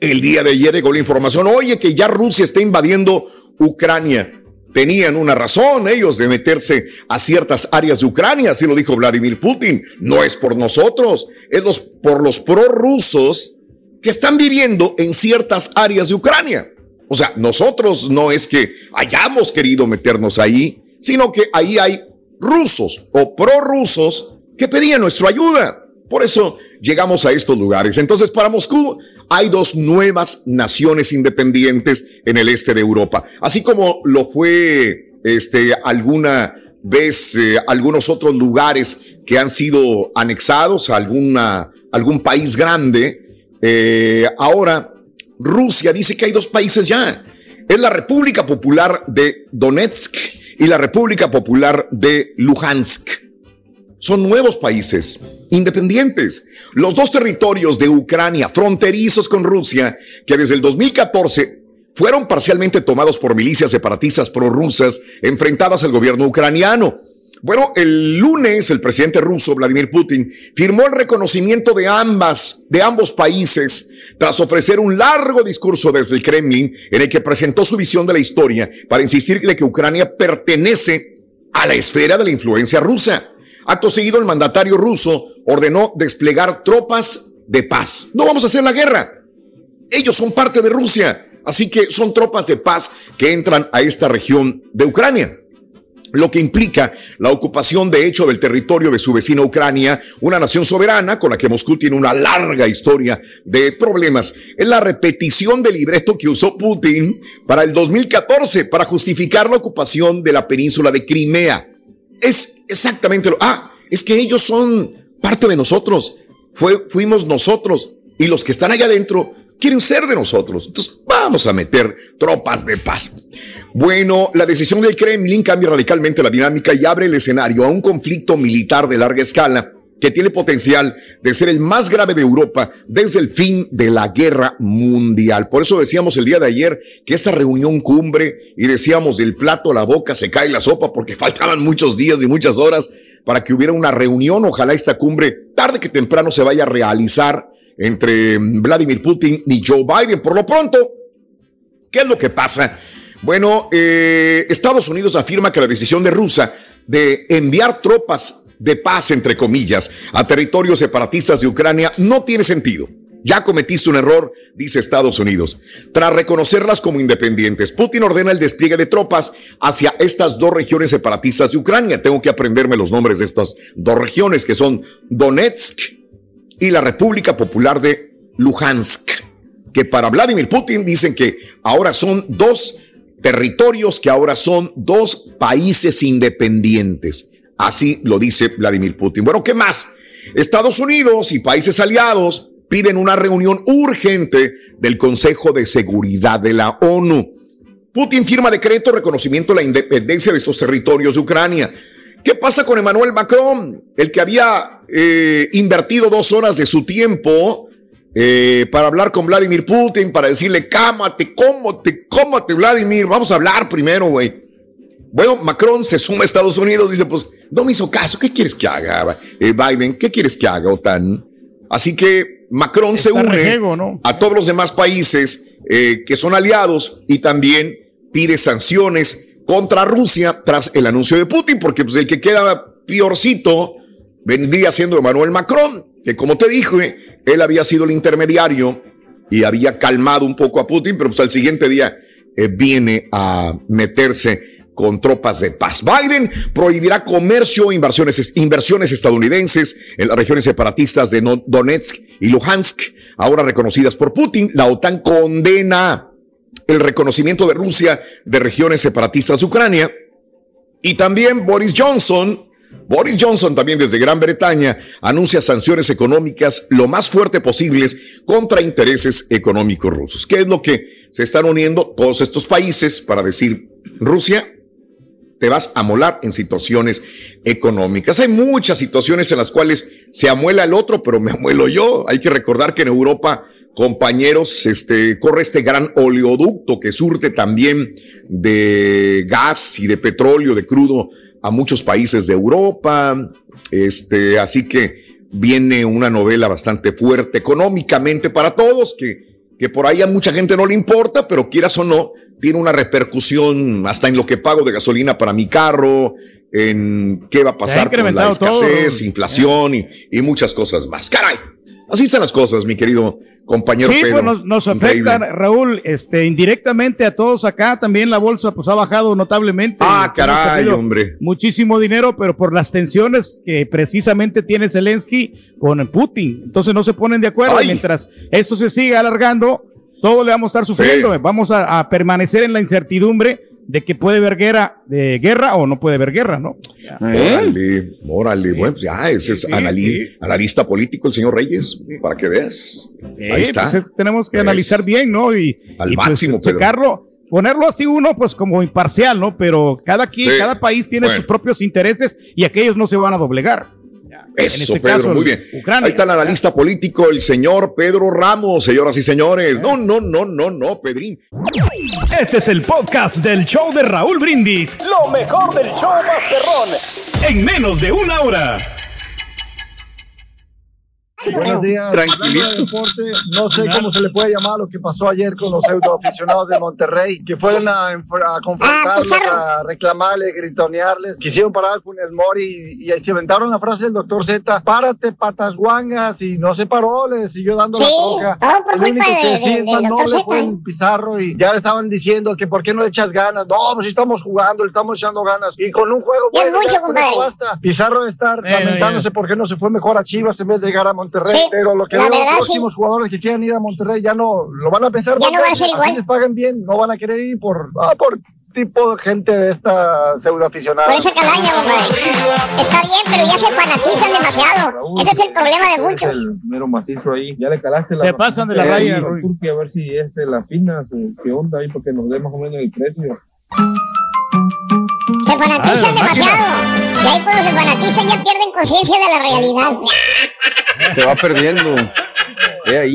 El día de ayer llegó la información. Oye, que ya Rusia está invadiendo Ucrania. Tenían una razón ellos de meterse a ciertas áreas de Ucrania, así lo dijo Vladimir Putin. No es por nosotros, es los, por los prorrusos que están viviendo en ciertas áreas de Ucrania. O sea, nosotros no es que hayamos querido meternos ahí, sino que ahí hay rusos o prorrusos que pedían nuestra ayuda. Por eso llegamos a estos lugares. Entonces, para Moscú hay dos nuevas naciones independientes en el este de Europa, así como lo fue este alguna vez eh, algunos otros lugares que han sido anexados a alguna algún país grande. Eh, ahora Rusia dice que hay dos países ya. Es la República Popular de Donetsk y la República Popular de Luhansk. Son nuevos países independientes. Los dos territorios de Ucrania, fronterizos con Rusia, que desde el 2014 fueron parcialmente tomados por milicias separatistas prorrusas enfrentadas al gobierno ucraniano. Bueno, el lunes el presidente ruso Vladimir Putin firmó el reconocimiento de ambas, de ambos países, tras ofrecer un largo discurso desde el Kremlin en el que presentó su visión de la historia para insistir de que Ucrania pertenece a la esfera de la influencia rusa. Acto seguido, el mandatario ruso ordenó desplegar tropas de paz. No vamos a hacer la guerra. Ellos son parte de Rusia, así que son tropas de paz que entran a esta región de Ucrania lo que implica la ocupación de hecho del territorio de su vecina Ucrania, una nación soberana con la que Moscú tiene una larga historia de problemas. Es la repetición del libreto que usó Putin para el 2014 para justificar la ocupación de la península de Crimea. Es exactamente lo... Ah, es que ellos son parte de nosotros. Fue, fuimos nosotros y los que están allá adentro quieren ser de nosotros. Entonces vamos a meter tropas de paz. Bueno, la decisión del Kremlin cambia radicalmente la dinámica y abre el escenario a un conflicto militar de larga escala que tiene potencial de ser el más grave de Europa desde el fin de la guerra mundial. Por eso decíamos el día de ayer que esta reunión cumbre y decíamos del plato a la boca se cae la sopa porque faltaban muchos días y muchas horas para que hubiera una reunión. Ojalá esta cumbre tarde que temprano se vaya a realizar entre Vladimir Putin y Joe Biden. Por lo pronto, ¿qué es lo que pasa? Bueno, eh, Estados Unidos afirma que la decisión de Rusia de enviar tropas de paz, entre comillas, a territorios separatistas de Ucrania no tiene sentido. Ya cometiste un error, dice Estados Unidos. Tras reconocerlas como independientes, Putin ordena el despliegue de tropas hacia estas dos regiones separatistas de Ucrania. Tengo que aprenderme los nombres de estas dos regiones, que son Donetsk y la República Popular de Luhansk, que para Vladimir Putin dicen que ahora son dos territorios, que ahora son dos países independientes. Así lo dice Vladimir Putin. Bueno, ¿qué más? Estados Unidos y países aliados piden una reunión urgente del Consejo de Seguridad de la ONU. Putin firma decreto de reconocimiento de la independencia de estos territorios de Ucrania. ¿Qué pasa con Emmanuel Macron? El que había eh, invertido dos horas de su tiempo eh, para hablar con Vladimir Putin, para decirle, cámate, cómate, cómate, Vladimir, vamos a hablar primero, güey. Bueno, Macron se suma a Estados Unidos, dice, pues no me hizo caso, ¿qué quieres que haga eh, Biden? ¿Qué quieres que haga OTAN? Así que Macron se une a todos los demás países eh, que son aliados y también pide sanciones contra Rusia tras el anuncio de Putin, porque pues, el que queda peorcito vendría siendo Emmanuel Macron, que como te dije, él había sido el intermediario y había calmado un poco a Putin, pero pues al siguiente día eh, viene a meterse con tropas de paz. Biden prohibirá comercio e inversiones, inversiones estadounidenses en las regiones separatistas de Donetsk y Luhansk, ahora reconocidas por Putin. La OTAN condena el reconocimiento de Rusia de regiones separatistas de Ucrania. Y también Boris Johnson, Boris Johnson también desde Gran Bretaña anuncia sanciones económicas lo más fuerte posibles contra intereses económicos rusos. ¿Qué es lo que se están uniendo todos estos países para decir Rusia? Te vas a molar en situaciones económicas. Hay muchas situaciones en las cuales se amuela el otro, pero me amuelo yo. Hay que recordar que en Europa, compañeros, este, corre este gran oleoducto que surte también de gas y de petróleo, de crudo a muchos países de Europa. Este, así que viene una novela bastante fuerte económicamente para todos, que, que por ahí a mucha gente no le importa, pero quieras o no, tiene una repercusión hasta en lo que pago de gasolina para mi carro, en qué va a pasar con la escasez, inflación y, y, muchas cosas más. Caray, así están las cosas, mi querido compañero sí, Pedro. Pues nos, afecta, Raúl, este, indirectamente a todos acá, también la bolsa pues ha bajado notablemente. Ah, caray, hombre. Muchísimo dinero, pero por las tensiones que precisamente tiene Zelensky con Putin. Entonces no se ponen de acuerdo. Mientras esto se sigue alargando, todo le vamos a estar sufriendo. Vamos a, permanecer en la incertidumbre de que puede haber guerra, de guerra o no puede haber guerra, ¿no? Órale, órale. Bueno, pues ya, ese es analista político, el señor Reyes, para que veas. Ahí está. Pues tenemos que analizar bien, ¿no? Y, al pues, máximo, checarlo, ponerlo así uno, pues como imparcial, ¿no? Pero cada, quien, cada país tiene sus propios intereses y aquellos no se van a doblegar. Eso, este Pedro, muy bien. Ahí está el analista político, el señor Pedro Ramos, señoras y señores. No, no, no, no, no, Pedrín. Este es el podcast del show de Raúl Brindis. Lo mejor del show Masterrón. En menos de una hora. Buenos días. Tranquilito. no sé cómo se le puede llamar lo que pasó ayer con los pseudoaficionados de Monterrey, que fueron a, a confrontarlos, a reclamarles, gritonearles. Quisieron parar al Funes Mori y, y, se inventaron la frase del doctor Z, párate patas guangas, y no se paró, le siguió dando la toca. El único que sí no le fue el Pizarro y ya le estaban diciendo que por qué no le echas ganas. No, pues sí estamos jugando, le estamos echando ganas. Y con un juego, bueno, mucho, basta. Pizarro estar lamentándose por qué no se fue mejor a Chivas en vez de llegar a Monterrey. Monterrey, pero lo que veo los próximos jugadores que quieran ir a Monterrey ya no lo van a pensar. Ya no va a ser igual. les pagan bien, no van a querer ir por, ah, por tipo de gente de esta pseudo aficionada. Por esa calaña, compadre. Está bien, pero ya se fanatizan demasiado. Ese es el problema de muchos. El mero macizo ahí. Ya le calaste la Se pasan de la raya, a Rui. Turquía a ver si es de la fina o qué onda ahí, porque nos dé más o menos el precio. Se fanatizan Ah, demasiado. Y ahí cuando se fanatizan ya pierden conciencia de la realidad. Se va perdiendo. He ahí.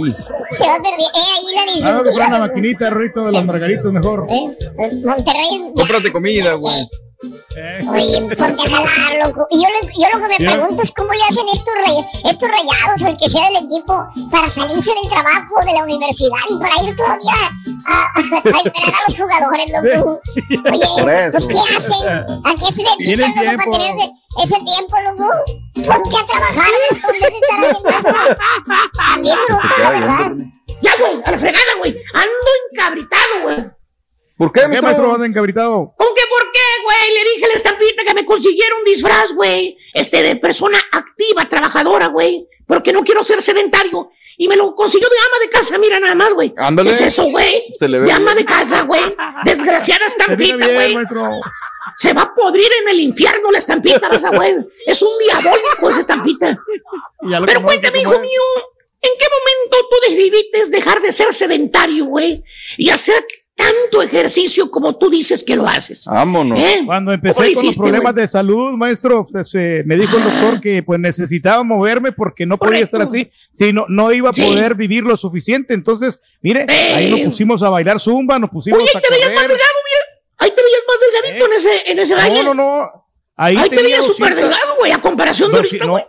Se va perdiendo. Eh, ahí la Ah, comprar una maquinita, Rito, de las margaritas mejor. Monterrey. Cómprate comida, güey. Oye, ponte a jalar, loco. Y yo, yo lo que me pregunto es cómo le hacen estos, rey- estos rayados o el que sea del equipo para salirse del trabajo de la universidad y para ir todavía a, a- a esperar a los jugadores, loco. Oye, pues ¿qué hacen? ¿A qué se dedican, loco, tiempo. para tener ese tiempo, loco? Ponte a trabajar, loco, en vez de estar ahí en casa. También, loco, la verdad. Ya, güey, a la fregada, güey. Ando encabritado, güey. ¿Por qué, ¿Qué maestro anda encabritado? ¿Con qué por qué, güey? Le dije a la estampita que me consiguiera un disfraz, güey. Este, de persona activa, trabajadora, güey. Porque no quiero ser sedentario. Y me lo consiguió de ama de casa, mira nada más, güey. Ándale. ¿Qué es eso, güey? Se le ve De ama de casa, güey. Desgraciada estampita, güey. Se va a podrir en el infierno la estampita, vas a güey. Es un diabólico esa estampita. Pero cuéntame, hijo ¿cómo mío, ¿en qué momento tú decidiste dejar de ser sedentario, güey? Y hacer tanto ejercicio como tú dices que lo haces. Vámonos. ¿Eh? Cuando ¿Cómo empecé con los problemas de salud, maestro, pues, eh, me dijo el doctor que pues necesitaba moverme porque no podía estar así, si no, no iba a Sí. poder vivir lo suficiente. Entonces, mire, ahí nos Eh. pusimos a bailar zumba, nos pusimos Oye, a te veías más delgado, mira. Ahí te veías más delgadito en ese, en ese baile. No, no, no. Ahí, Ahí te veías súper 200 delgado, güey, a comparación de ahorita, no, güey.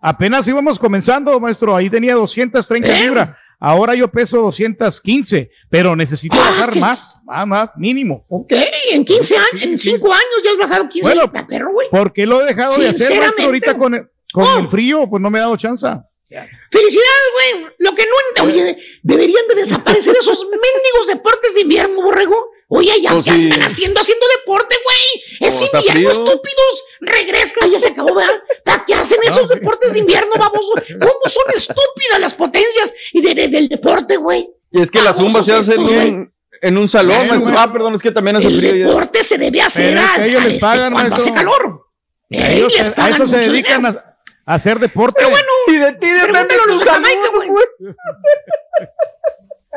apenas íbamos comenzando, maestro. Ahí tenía 230 ¿Eh? libras. Ahora yo peso 215, pero necesito bajar más, más, más, mínimo. Ok, en 15 años, en 5 años ya has bajado 15 Bueno, años, perro, güey. Porque lo he dejado de hacer, maestro, ahorita con el, con Oh. el frío, pues no me ha dado chance. Felicidades, güey. Lo que no. Oye, deberían de desaparecer esos mendigos deportes de invierno, borrego. Oye, ya, Pues ya sí. andan haciendo, haciendo deporte, güey. Es Oh, invierno, estúpidos. Regresa, ya se acabó, ¿verdad? ¿Para qué hacen esos deportes de invierno, baboso? ¿Cómo son estúpidas las potencias y de- de- del deporte, güey? Y es que la zumba se hace en estos, un, en un salón. Eso. Ah, perdón, es que también hace El frío ya. deporte se debe hacer Pero es a, que ellos a les este, pagan, cuando hace calor. A, Eh, ellos les se- a pagan eso se mucho dedican dinero. a, a hacer deporte. Pero bueno, Y de ti depende los de salud, güey.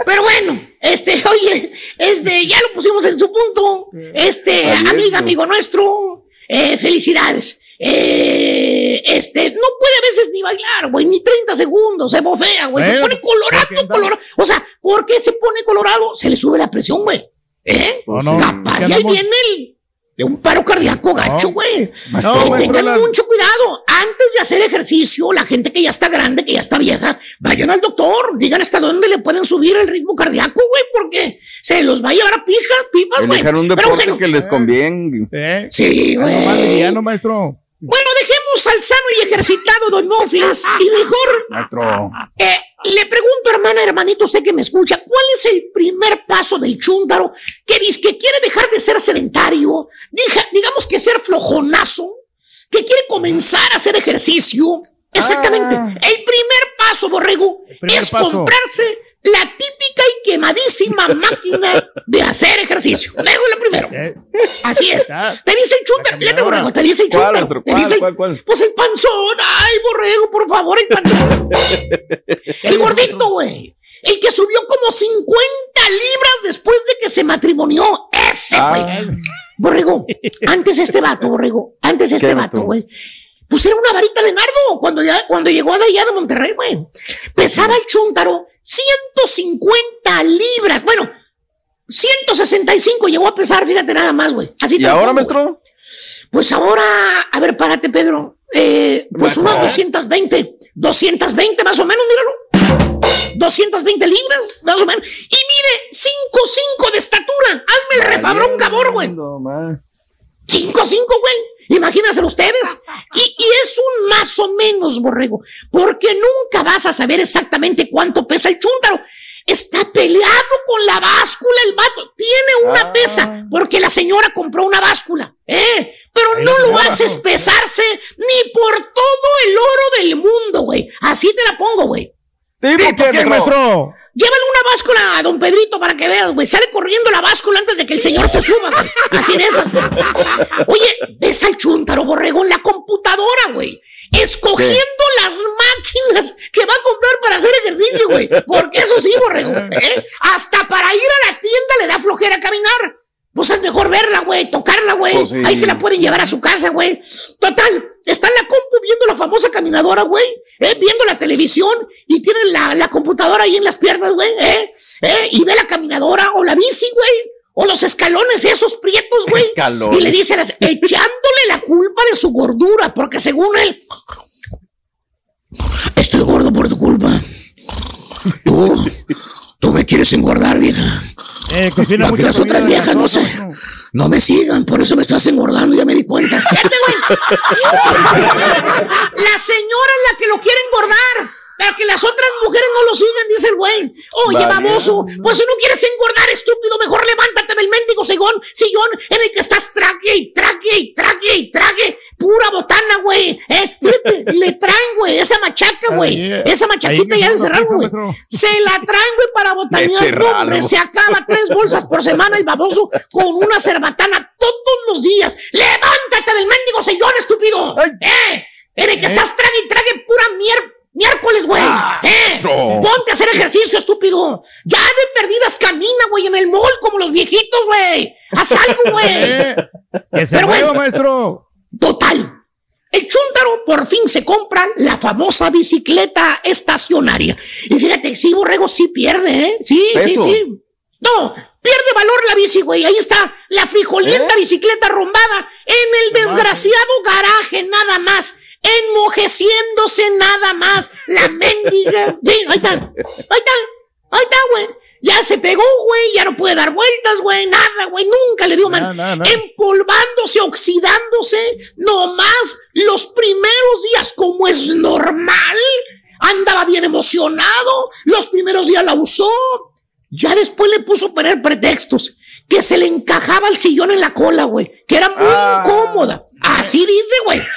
Pero bueno, este, oye, este, ya lo pusimos en su punto. Este, amiga, amigo nuestro, eh, felicidades. Eh, este, no puede a veces ni bailar, güey, ni 30 segundos, se bofea, güey, se pone colorado, colorado. O sea, ¿por qué se pone colorado? Se le sube la presión, güey. ¿Eh? No, no, Capaz, ya viene el, de un paro cardíaco gacho, No. güey. No, Eh, maestro, tengan la- mucho cuidado. Antes de hacer ejercicio, la gente que ya está grande, que ya está vieja, vayan al doctor, digan hasta dónde le pueden subir el ritmo cardíaco, güey, porque se los va a llevar a pijas, pipas, güey. Un Pero deporte bueno, que les conviene. ¿Eh? sí, Ah, no, güey. liviano, maestro. Bueno, dejemos al sano y ejercitado Don Mófiles y mejor Maestro. eh, le pregunto, hermana, hermanito, usted que me escucha, ¿cuál es el primer paso del chúntaro que dice que quiere dejar de ser sedentario, digamos que ser flojonazo, que quiere comenzar a hacer ejercicio? Exactamente. El primer paso, borrego, primer es paso. comprarse la típica y quemadísima máquina de hacer ejercicio. Eso es lo primero. Eh, Así es. Te dice el chúntaro, fíjate, borrego, te dice el ¿Cuál, chúntaro. maestro? Te ¿Cuál, dice el- cuál, cuál? Pues el panzón, ay, borrego, por favor, el panzón. el gordito, güey. El que subió como 50 libras después de que se matrimonió. Ese, güey. Ah, Borrego, antes este vato, Borrego, antes este ¿Qué vato, vato? güey. Pues era una varita de nardo cuando, ya, cuando llegó de allá de Monterrey, güey. Pesaba el chúntaro 150 libras. Bueno, 165 llegó a pesar, fíjate nada más, güey. Así ¿Y ahora, maestro? Pues ahora, a ver, párate, Pedro. Eh, pues Mejor. unas 220, 220 más o menos, míralo. 220 libras, más o menos. Y mide 5'5 de estatura. Hazme el refabrón, cabor, güey. No, más. 5'5, güey. Imagínense ustedes. Y, y es un más o menos, borrego. Porque nunca vas a saber exactamente cuánto pesa el chúntaro. Está peleado con la báscula el vato. Tiene una Ah. pesa porque la señora compró una báscula. ¿eh? Pero Ahí no lo haces pesarse ni por todo el oro del mundo, güey. Así te la pongo, güey. ¿Tipo qué, maestro? Llévale una báscula a don Pedrito para que veas, güey. Sale corriendo la báscula antes de que el señor se suba, güey. Así de esas. Oye, ves al chúntaro borrego en la computadora, güey. Escogiendo las máquinas que va a comprar para hacer ejercicio, güey. Porque eso sí, borrego. ¿eh? Hasta para ir a la tienda le da flojera caminar. Pues es mejor verla, güey, tocarla, güey. Pues sí. Ahí se la pueden llevar a su casa, güey. Total, está en la compu viendo la famosa caminadora, güey. ¿eh? Viendo la televisión y tiene la, la computadora ahí en las piernas, güey. ¿eh? ¿eh? Y ve la caminadora o la bici, güey. O los escalones esos prietos, güey. Y le dice, a las- echándole la culpa de su gordura, porque según él, estoy gordo por tu culpa. Tú, tú me quieres engordar, vieja. Eh, cocina mucha las otras viejas no se, no me sigan, por eso me estás engordando, ya me di cuenta. La señora es la que lo quiere engordar. Para que las otras mujeres no lo sigan, dice el güey. Oye, baboso, pues si no quieres engordar, estúpido, mejor levántate del mendigo segón, sillón en el que estás trague y trague y trague y trague. Pura botana, güey. ¿eh? Fíjate, le traen, güey, esa machaca, güey. Ahí, Esa machaquita ahí ya de cerrado, güey. Se la traen, güey, para botanear. hombre, se acaba tres bolsas por semana el baboso con una cerbatana todos los días. ¡Levántate del mendigo sillón, estúpido! ¡Eh! En el que estás trague y trague pura mier miércoles, güey. ¡Eh! no. Ponte a hacer ejercicio, estúpido. Ya de perdidas camina, güey, en el mall como los viejitos, güey. Haz algo, güey. Eh, Que se Pero, mueva, maestro. Total. El chúntaro por fin se compra la famosa bicicleta estacionaria. Y fíjate, sí, Borrego sí pierde, ¿eh? Sí, sí, Peso. sí. No, pierde valor la bici, güey. Ahí está la frijolienta bicicleta rombada en el desgraciado garaje, nada más. Enmojeciéndose nada más. La mendiga. Sí, ahí está. Ahí está. Ahí está, güey. Ya se pegó, güey. Ya no puede dar vueltas, güey. Nada, güey. Nunca le dio man. Empolvándose, oxidándose. Nomás los primeros días, como es normal. Andaba bien emocionado. Los primeros días la usó. Ya después le puso a poner pretextos. Que se le encajaba el sillón en la cola, güey. Que era muy incómoda. Así dice, güey.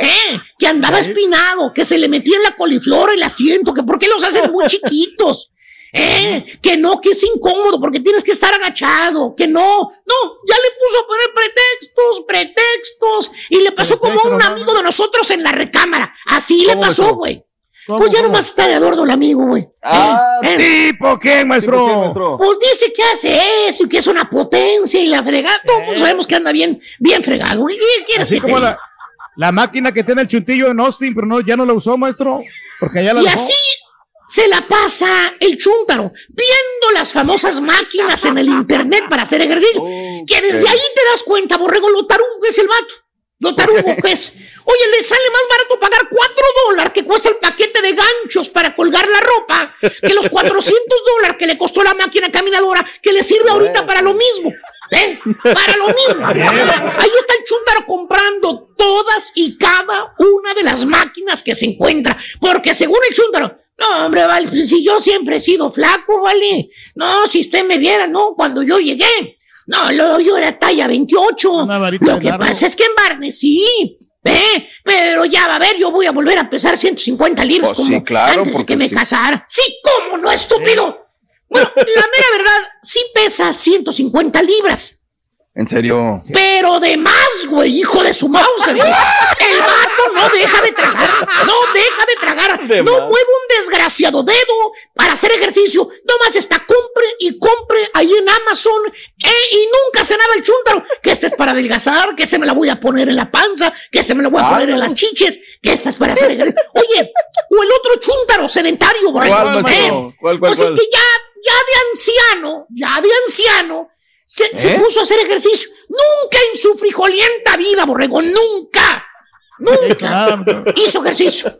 Eh, que andaba espinado, que se le metía en la coliflor el asiento, que por qué los hacen muy chiquitos. Eh, que no, que es incómodo porque tienes que estar agachado, que no, no, ya le puso a poner pretextos, pretextos, y le pasó como a un amigo de nosotros en la recámara. Así le ¿Cómo, pasó, güey. ¿Cómo, Pues ya cómo? nomás está de adorno el amigo, güey. Ah, Eh, eh. ¿Tipo qué, maestro? Pues dice que hace eso y que es una potencia y la fregada. Todos sabemos que anda bien, bien fregado. güey. ¿Qué quieres Así que como la, la máquina que tiene el chuntillo en Austin, pero no, ya no la usó, maestro. Porque ya la Y dejó. así se la pasa el chúntaro, viendo las famosas máquinas en el internet para hacer ejercicio. Que desde ahí te das cuenta, borrego, lo tarugo que es el vato. Lo tarugo que es. Oye, le sale más barato pagar 4 dólares que cuesta el paquete de ganchos para colgar la ropa que los 400 dólares que le costó la máquina caminadora que le sirve ahorita para lo mismo. ¿Eh? Para lo mismo. Ahí está el chúntaro comprando todas y cada una de las máquinas que se encuentra. Porque según el chúntaro, no, hombre, vale, pues si yo siempre he sido flaco, vale. No, si usted me viera, no, cuando yo llegué. No, lo- yo era talla 28. Lo que pasa es que en Barnes sí. ¿eh? Pero ya va a ver, yo voy a volver a pesar 150 libras Pues sí, como claro, antes de porque que me sí. casara. Sí, ¿cómo no, estúpido? Bueno, la mera verdad, sí pesa 150 libras. ¿En serio? Pero de más, güey, hijo de su Mauser, güey. El vato no deja de tragar, no deja de tragar, De no más. mueve un desgraciado dedo para hacer ejercicio, nomás está compre y compre ahí en Amazon, eh, y nunca cenaba el chúntaro, que este es para adelgazar, que se me la voy a poner en la panza, que se me la voy a Ah, poner en no. las chiches, que esta es para hacer ejercicio. Oye, o el otro chúntaro sedentario, borrego, ¿Cuál, ¿eh? ¿Cuál, cuál, Pues es cuál? que ya, ya de anciano, ya de anciano, se, se ¿Eh? puso a hacer ejercicio. Nunca en su frijolienta vida, borrego, nunca, nunca hizo ejercicio.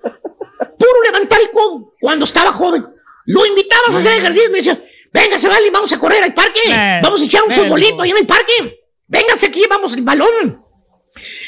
Puro levantar el codo cuando estaba joven. Lo invitabas a hacer ejercicio me decías, véngase, vale, vamos a correr al parque. Vamos a echar un futbolito ahí en el parque. Véngase aquí, vamos el balón.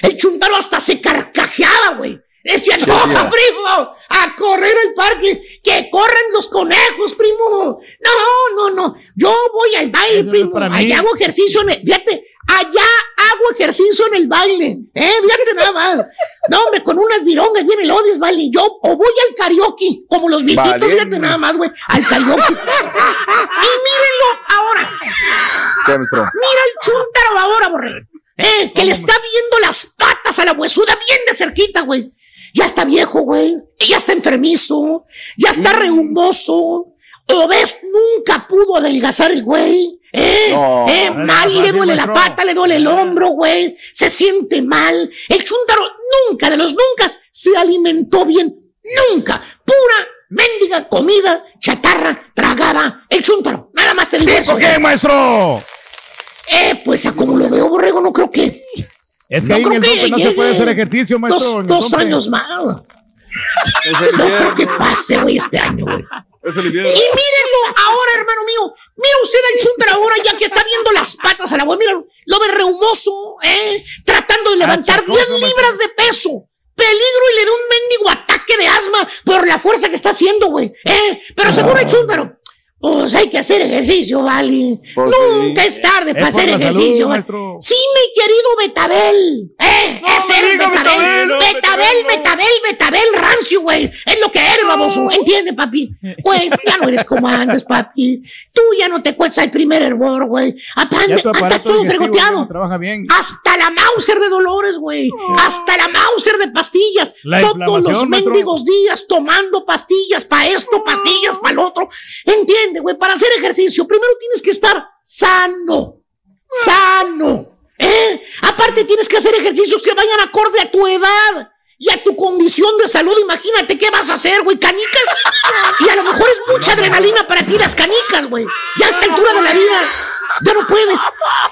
El chuntaro hasta se carcajeaba, güey. Decía, no, primo, a correr al parque, que corran los conejos, primo. No, no, no, yo voy al baile, Eso primo. Allá hago ejercicio, en el- fíjate, Allá hago ejercicio en el baile. Eh, fíjate nada más. No, hombre, con unas virongas bien elodias, vale. Yo o voy al karaoke, como los viejitos, Vale. fíjate nada más, güey, al karaoke. y mírenlo ahora. Mira el chúntaro ahora, borre. Eh, que le está viendo las patas a la huesuda bien de cerquita, güey. Ya está viejo, güey. Ya está enfermizo. Ya está rehumoso. O ves, nunca pudo adelgazar el güey. Eh, No, eh, mal le duele la pata, le duele el hombro, güey. Se siente mal. El chúntaro nunca, de los nunca, se alimentó bien. Nunca. Pura mendiga comida chatarra tragaba el chúntaro. Nada más te digo eso. ¿Por qué, maestro? Eh, pues a como lo veo, Borrego, no creo que. Es que No ahí en creo el tope no se puede hacer ejercicio, maestro. Dos, años más. No creo que pase, güey, este año, güey. Y mírenlo ahora, hermano mío. Mira usted al chúntaro ahora, ya que está viendo las patas a la güey. Mira, lo ve rehumoso, ¿eh? Tratando de levantar 10 libras de peso. Peligro y le da un mendigo ataque de asma por la fuerza que está haciendo, güey. ¿eh? Pero seguro el. Pues hay que hacer ejercicio, vale. Pues Nunca sí. es tarde Es para hacer la salud, ejercicio. ¿vale? Sí, mi querido Betabel. ¿Eh? ese eres Betabel. Betabel, no, Betabel, Betabel, Betabel, rancio, güey. Es lo que eres, baboso. ¿Entiendes, papi? Güey, ya no eres como antes, papi. Tú ya no te cuesta el primer hervor, güey. Andas todo fregoteado. no trabaja bien. Hasta la Mauser de dolores, güey. Hasta la Mauser de pastillas. La Todos los mendigos días tomando pastillas para esto, pastillas para hacer ejercicio primero tienes que estar sano. Sano. ¿Eh? Aparte tienes que hacer ejercicios que vayan acorde a tu edad. Y a tu condición de salud, imagínate qué vas a hacer, güey, canicas. Y a lo mejor es mucha adrenalina para ti las canicas, güey. Ya a esta altura de la vida, ya no puedes.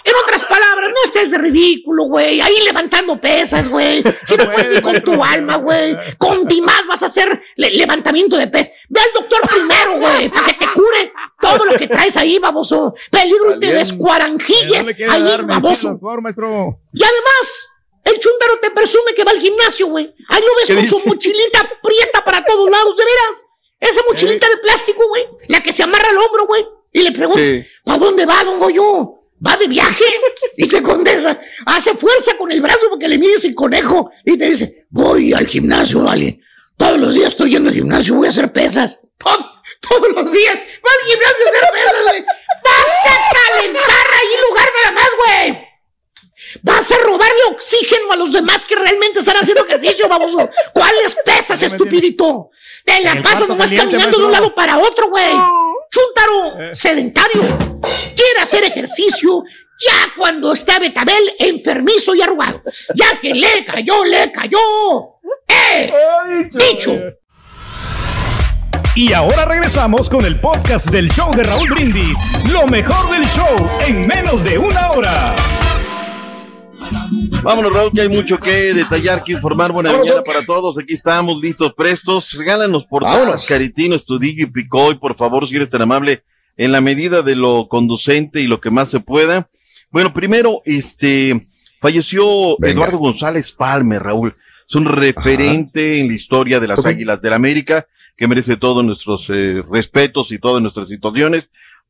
En otras palabras, no estés de ridículo, güey. Ahí levantando pesas, güey. Si no puedes ni con tu alma, güey. Con ti más vas a hacer le- levantamiento de pesas. Ve al doctor primero, güey, para que te cure todo lo que traes ahí, baboso. Peligro y te ¿De descuaranjilles ahí, baboso. Y además, el chúndaro te presume que va al gimnasio, güey. Ahí lo ves ¿Qué con su mochilita prieta para todos lados, de veras. Esa mochilita de plástico, güey. La que se amarra al hombro, güey. Y le preguntas, Sí. ¿para dónde va, don Goyo? ¿Va de viaje? Y te contesta, hace fuerza con el brazo porque le mides el conejo. Y te dice, voy al gimnasio, vale. Todos los días estoy yendo al gimnasio, voy a hacer pesas. Todo- todos los días. Va al gimnasio a hacer pesas, güey. Vas a calentar ahí en lugar nada más, güey. Vas a robarle oxígeno a los demás que realmente están haciendo ejercicio, baboso. ¿Cuáles pesas, estupidito? Te la El pasas nomás caminando de un lado para otro, güey. Chúntaro, sedentario. Quiere hacer ejercicio ya cuando está Betabel enfermizo y arrugado. Ya que le cayó, le cayó. ¡Eh! Dicho. Y ahora regresamos con el podcast del show de Raúl Brindis. Lo mejor del show en menos de una hora. Vámonos, Raúl, que hay mucho que detallar, que informar. Buena Vámonos, mañana para todos. Aquí estamos listos, prestos. Regálanos portadas, Vámonos. Caritino, Estudillo y Picoy, por favor, si eres tan amable, en la medida de lo conducente y lo que más se pueda. Bueno, primero, este, falleció Venga. Eduardo González Palme, Raúl. Es un referente en la historia de las. Águilas del América, que merece todos nuestros eh, respetos y todas nuestras situaciones,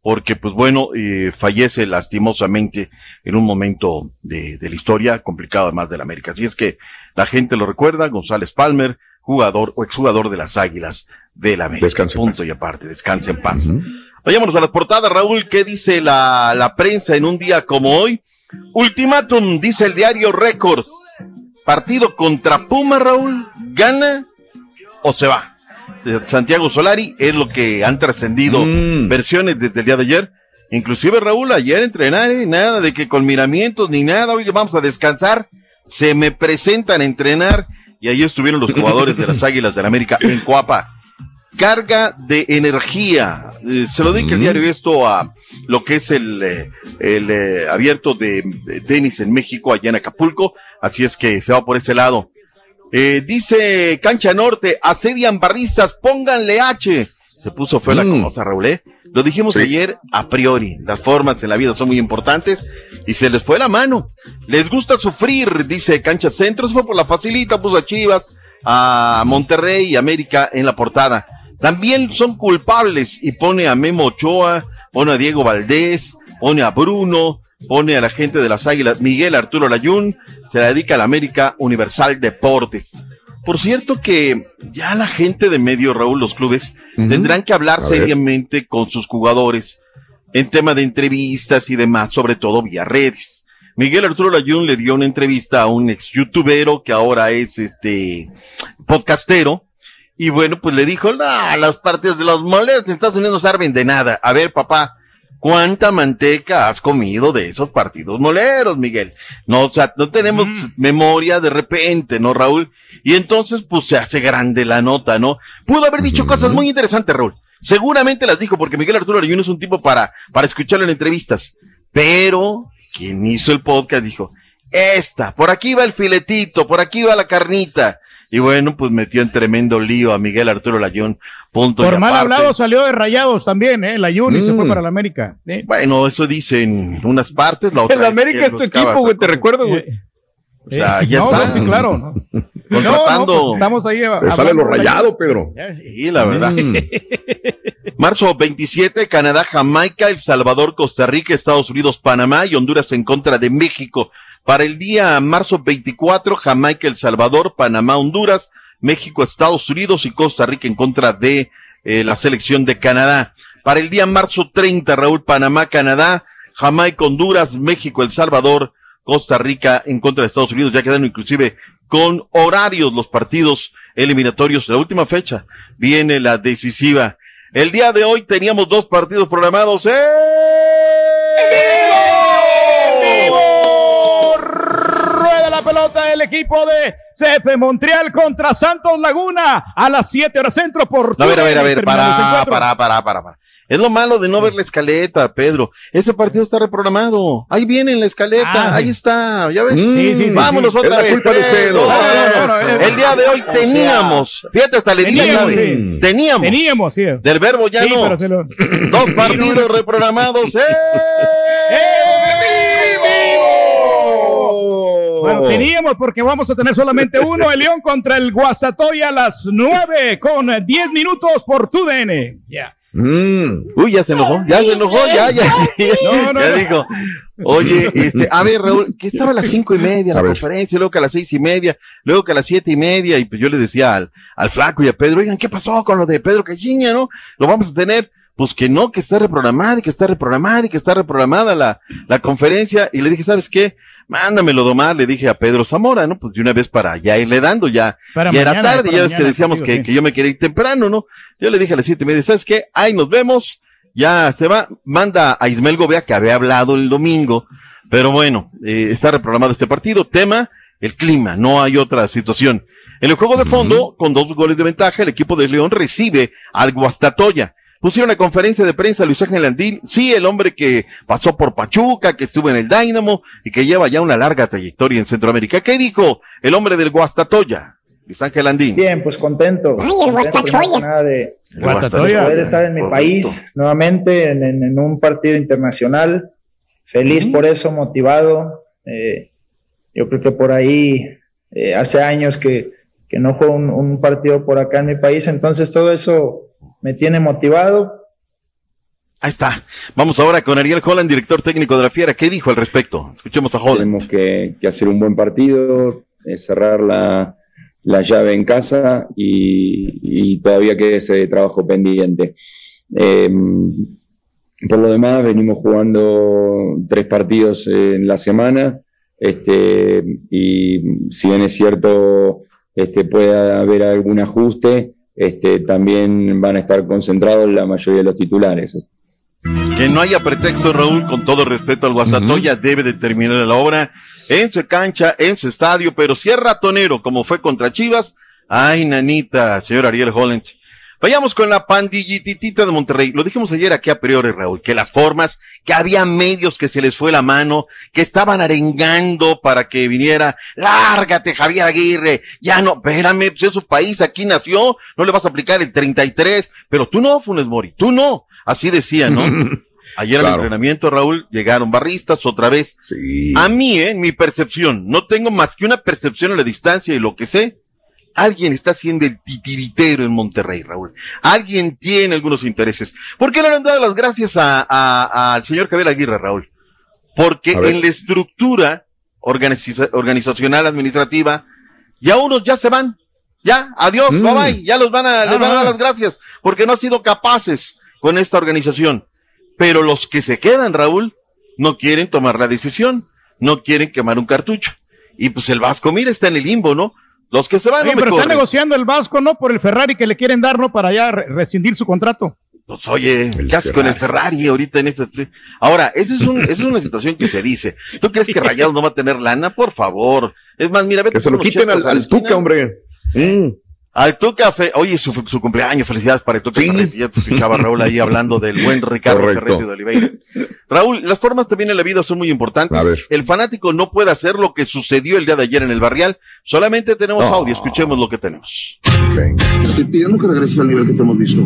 porque, pues bueno, eh, fallece lastimosamente en un momento de, de la historia complicado además de la América. Así es que la gente lo recuerda, González Palmer, jugador o exjugador de las Águilas de la América. Descanse Punto paz. y aparte, descanse en paz. Vayámonos a las portadas, Raúl. ¿Qué dice la, la prensa en un día como hoy? Ultimátum, dice el diario Records. Partido contra Puma, Raúl. ¿Gana o se va? Santiago Solari es lo que han trascendido Mm. versiones desde el día de ayer. Inclusive Raúl, ayer entrenar, ¿eh? nada de que con miramientos ni nada, oye, vamos a descansar. Se me presentan a entrenar y ahí estuvieron los jugadores de las Águilas del América en Coapa. Carga de energía. Eh, se lo dedica el diario esto a lo que es el, eh, el eh, abierto de, de tenis en México, allá en Acapulco. Así es que se va por ese lado. Eh, dice Cancha Norte, asedian barristas, pónganle H. Se puso fue la cosa, Raúl, ¿eh? Lo dijimos ayer a priori. Las formas en la vida son muy importantes y se les fue la mano. Les gusta sufrir, dice Cancha Centro. Se fue por la facilita, puso a Chivas, a Monterrey y América en la portada. También son culpables y pone a Memo Ochoa, pone a Diego Valdés, pone a Bruno, pone a la gente de las Águilas, Miguel Arturo Layún, se la dedica a la América Universal Deportes. Por cierto que ya la gente de medio, Raúl, los clubes, tendrán que hablar A ver. seriamente con sus jugadores en tema de entrevistas y demás, sobre todo vía redes. Miguel Arturo Layún le dio una entrevista a un ex youtubero que ahora es este podcastero. Y bueno, pues le dijo, no, las partidas de los moleros en Estados Unidos no sirven de nada. A ver, papá, ¿cuánta manteca has comido de esos partidos moleros, Miguel? No, o sea, no tenemos memoria de repente, ¿no, Raúl? Y entonces, pues se hace grande la nota, ¿no? Pudo haber dicho cosas muy interesantes, Raúl. Seguramente las dijo porque Miguel Arturo Layún es un tipo para, para escucharlo en entrevistas. Pero, quien hizo el podcast dijo, esta, por aquí va el filetito, por aquí va la carnita. Y bueno, pues metió en tremendo lío a Miguel Arturo Layún. Punto Por mal aparte. hablado salió de rayados también, ¿eh? La Juni se fue Mm. para la América. ¿eh? Bueno, eso dicen unas partes, la otra. El América es tu equipo, güey, te recuerdo, güey. O sea, ya no, está. no, sí, claro. ¿no? Contratando. No, no, pues estamos ahí. Te sale lo rayado, Pedro. Sí, la verdad. Mm. Marzo 27, Canadá, Jamaica, El Salvador, Costa Rica, Estados Unidos, Panamá y Honduras en contra de México. Para el día marzo 24, Jamaica, El Salvador, Panamá, Honduras, México, Estados Unidos y Costa Rica en contra de eh, la selección de Canadá. Para el día marzo 30, Raúl, Panamá, Canadá, Jamaica, Honduras, México, El Salvador, Costa Rica en contra de Estados Unidos. Ya quedaron inclusive con horarios los partidos eliminatorios. La última fecha viene la decisiva. El día de hoy teníamos dos partidos programados. ¡Eh! Rueda la pelota el equipo de CF Montreal contra Santos Laguna a las 7 horas centro por A ver, a ver, a ver, para, para, para, para, para. Es lo malo de no ver la escaleta, Pedro. Ese partido está reprogramado. Ahí viene en la escaleta. Ah, ahí está. ¿Ya ves? Sí, sí, sí, Vámonos otra Es la vez. culpa de usted, Pedro. ¿no? No, no, no, No, no, no. no, El día de hoy teníamos. Fíjate, hasta le Teníamos. Teníamos. Teníamos, sí. Del verbo ya no. lo- Dos partidos reprogramados. ¡Eh! Bueno, teníamos porque vamos a tener solamente uno, el León contra el Guastatoy a las 9 con 10 minutos por tu DN. Ya. Mm. Uy, ya se enojó, ya se enojó, ya, ya. No, no, ya no. dijo, oye, este, a ver, Raúl, que estaba a las cinco y media la A ver. conferencia, luego que a las seis y media, luego que a las siete y media, y pues yo le decía al, al flaco y a Pedro, oigan, ¿qué pasó con lo de Pedro Cajiña, no? Lo vamos a tener, pues que no, que está reprogramada y que está reprogramada y que está reprogramada la, la conferencia, y le dije, ¿sabes qué? Mándamelo domar, le dije a Pedro Zamora, ¿no? Pues de una vez para ya irle dando, ya, Para ya era tarde, ya ves que decíamos que, que yo me quería ir temprano, ¿no? Yo le dije a las siete y media, ¿sabes qué? Ahí nos vemos, ya se va, manda a Ismael Gobea que había hablado el domingo, pero bueno, eh, está reprogramado este partido, tema, el clima, no hay otra situación. En el juego de fondo, con dos goles de ventaja, el equipo de León recibe al Guastatoya. Pusieron la conferencia de prensa Luis Ángel Andín, sí, el hombre que pasó por Pachuca, que estuvo en el Dynamo y que lleva ya una larga trayectoria en Centroamérica. ¿Qué dijo el hombre del Guastatoya? Luis Ángel Andín. Bien, pues contento. Ay, el de, El Guastatoya. de poder estar en mi país nuevamente en, en- en un partido internacional. Feliz por eso, motivado. Eh, yo creo que por ahí eh, hace años que, que no juego un, un partido por acá en mi país, entonces todo eso me tiene motivado. Ahí está. Vamos ahora con Ariel Holland, director técnico de la Fiera. ¿Qué dijo al respecto? Escuchemos a Holland. Tenemos que, que hacer un buen partido, eh, cerrar la, la llave en casa y, y todavía queda ese trabajo pendiente. Eh, por lo demás, venimos jugando tres partidos en la semana este, y si bien es cierto, este, puede haber algún ajuste, este, también van a estar concentrados la mayoría de los titulares. Que no haya pretexto, Raúl, con todo respeto al Guastatoya, debe de terminar la obra en su cancha, en su estadio, pero si es ratonero, como fue contra Chivas, ay, nanita, señor Ariel Holland. Vayamos con la pandillititita de Monterrey. Lo dijimos ayer aquí a priori, Raúl, que las formas, que había medios que se les fue la mano, que estaban arengando para que viniera, lárgate, Javier Aguirre, ya no, espérame, pues es su país, aquí nació, no le vas a aplicar el 33, pero tú no, Funes Mori, tú no. Así decía, ¿no? Ayer al entrenamiento, Raúl, llegaron barristas otra vez. Sí. A mí, en mi percepción, no tengo más que una percepción a la distancia y lo que sé, alguien está haciendo el titiritero en Monterrey, Raúl. Alguien tiene algunos intereses. ¿Por qué no le han dado las gracias a- a- al señor Javier Aguirre, Raúl? Porque A en la estructura organiza- organizacional, administrativa, ya unos ya se van. Ya, adiós, Mm. bye bye, ya los van a, les van a dar las gracias, porque no han sido capaces con esta organización. Pero los que se quedan, Raúl, no quieren tomar la decisión, no quieren quemar un cartucho. Y pues el Vasco, mira, está en el limbo, ¿no? Los que se van Oye, no me pero está negociando el Vasco, ¿no? Por el Ferrari que le quieren dar, ¿no? Para ya re- rescindir su contrato. Pues oye, El ¿qué haces con el Ferrari ahorita en este? Ahora, esa es, un- esa es una situación que se dice. ¿Tú crees que Rayados no va a tener lana? Por favor. Es más, mira, vete Que se lo quiten al, al Tuca, hombre. Mm. Al Tuca, fe- oye, su, su cumpleaños, felicidades para el Tuca. Sí. Ferretti. Ya te escuchaba Raúl ahí hablando del buen Ricardo. Ferretti de Oliveira. Raúl, las formas también en la vida son muy importantes. A ver. El fanático no puede hacer lo que sucedió el día de ayer en el barrial. Solamente tenemos Oh. audio, escuchemos lo que tenemos. Venga. Estoy pidiendo que regreses al nivel que te hemos visto.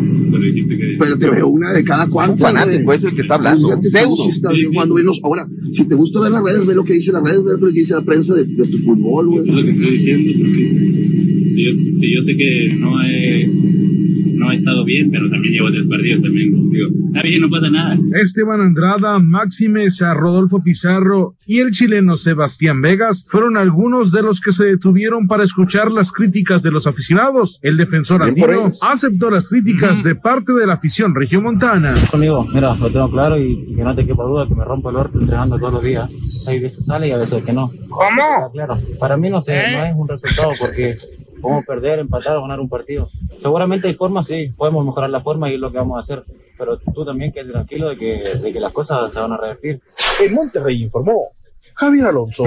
Pero te veo una de cada cuarta. Un fanático es el que está hablando. Pseudo. tú sí estás bien jugando bien. Ahora, si te gusta ver las redes, ve lo que dice las redes, ve lo que dice la prensa de, de tu fútbol, güey. Es lo que estoy diciendo, porque si yo, yo sé que no he, no he estado bien, pero también llevo tres partidos también. Digo, está bien, no pasa nada. Esteban Andrada, Maxi Mesa, Rodolfo Pizarro y el chileno Sebastián Vegas fueron algunos de los que se detuvieron para escuchar las críticas de los aficionados. El defensor andino aceptó las críticas de parte de la afición regiomontana. Conmigo, mira, lo tengo claro y, y que no te quepa duda que me rompo el orto entrenando todos los días. Hay veces sale y a veces que no. ¿Cómo? Claro, para mí no sé, ¿Eh? no es un resultado porque podemos perder, empatar o ganar un partido. Seguramente hay formas, sí, podemos mejorar la forma y es lo que vamos a hacer. Pero tú también quédate tranquilo de que, de que las cosas se van a revertir. En Monterrey informó Javier Alonso.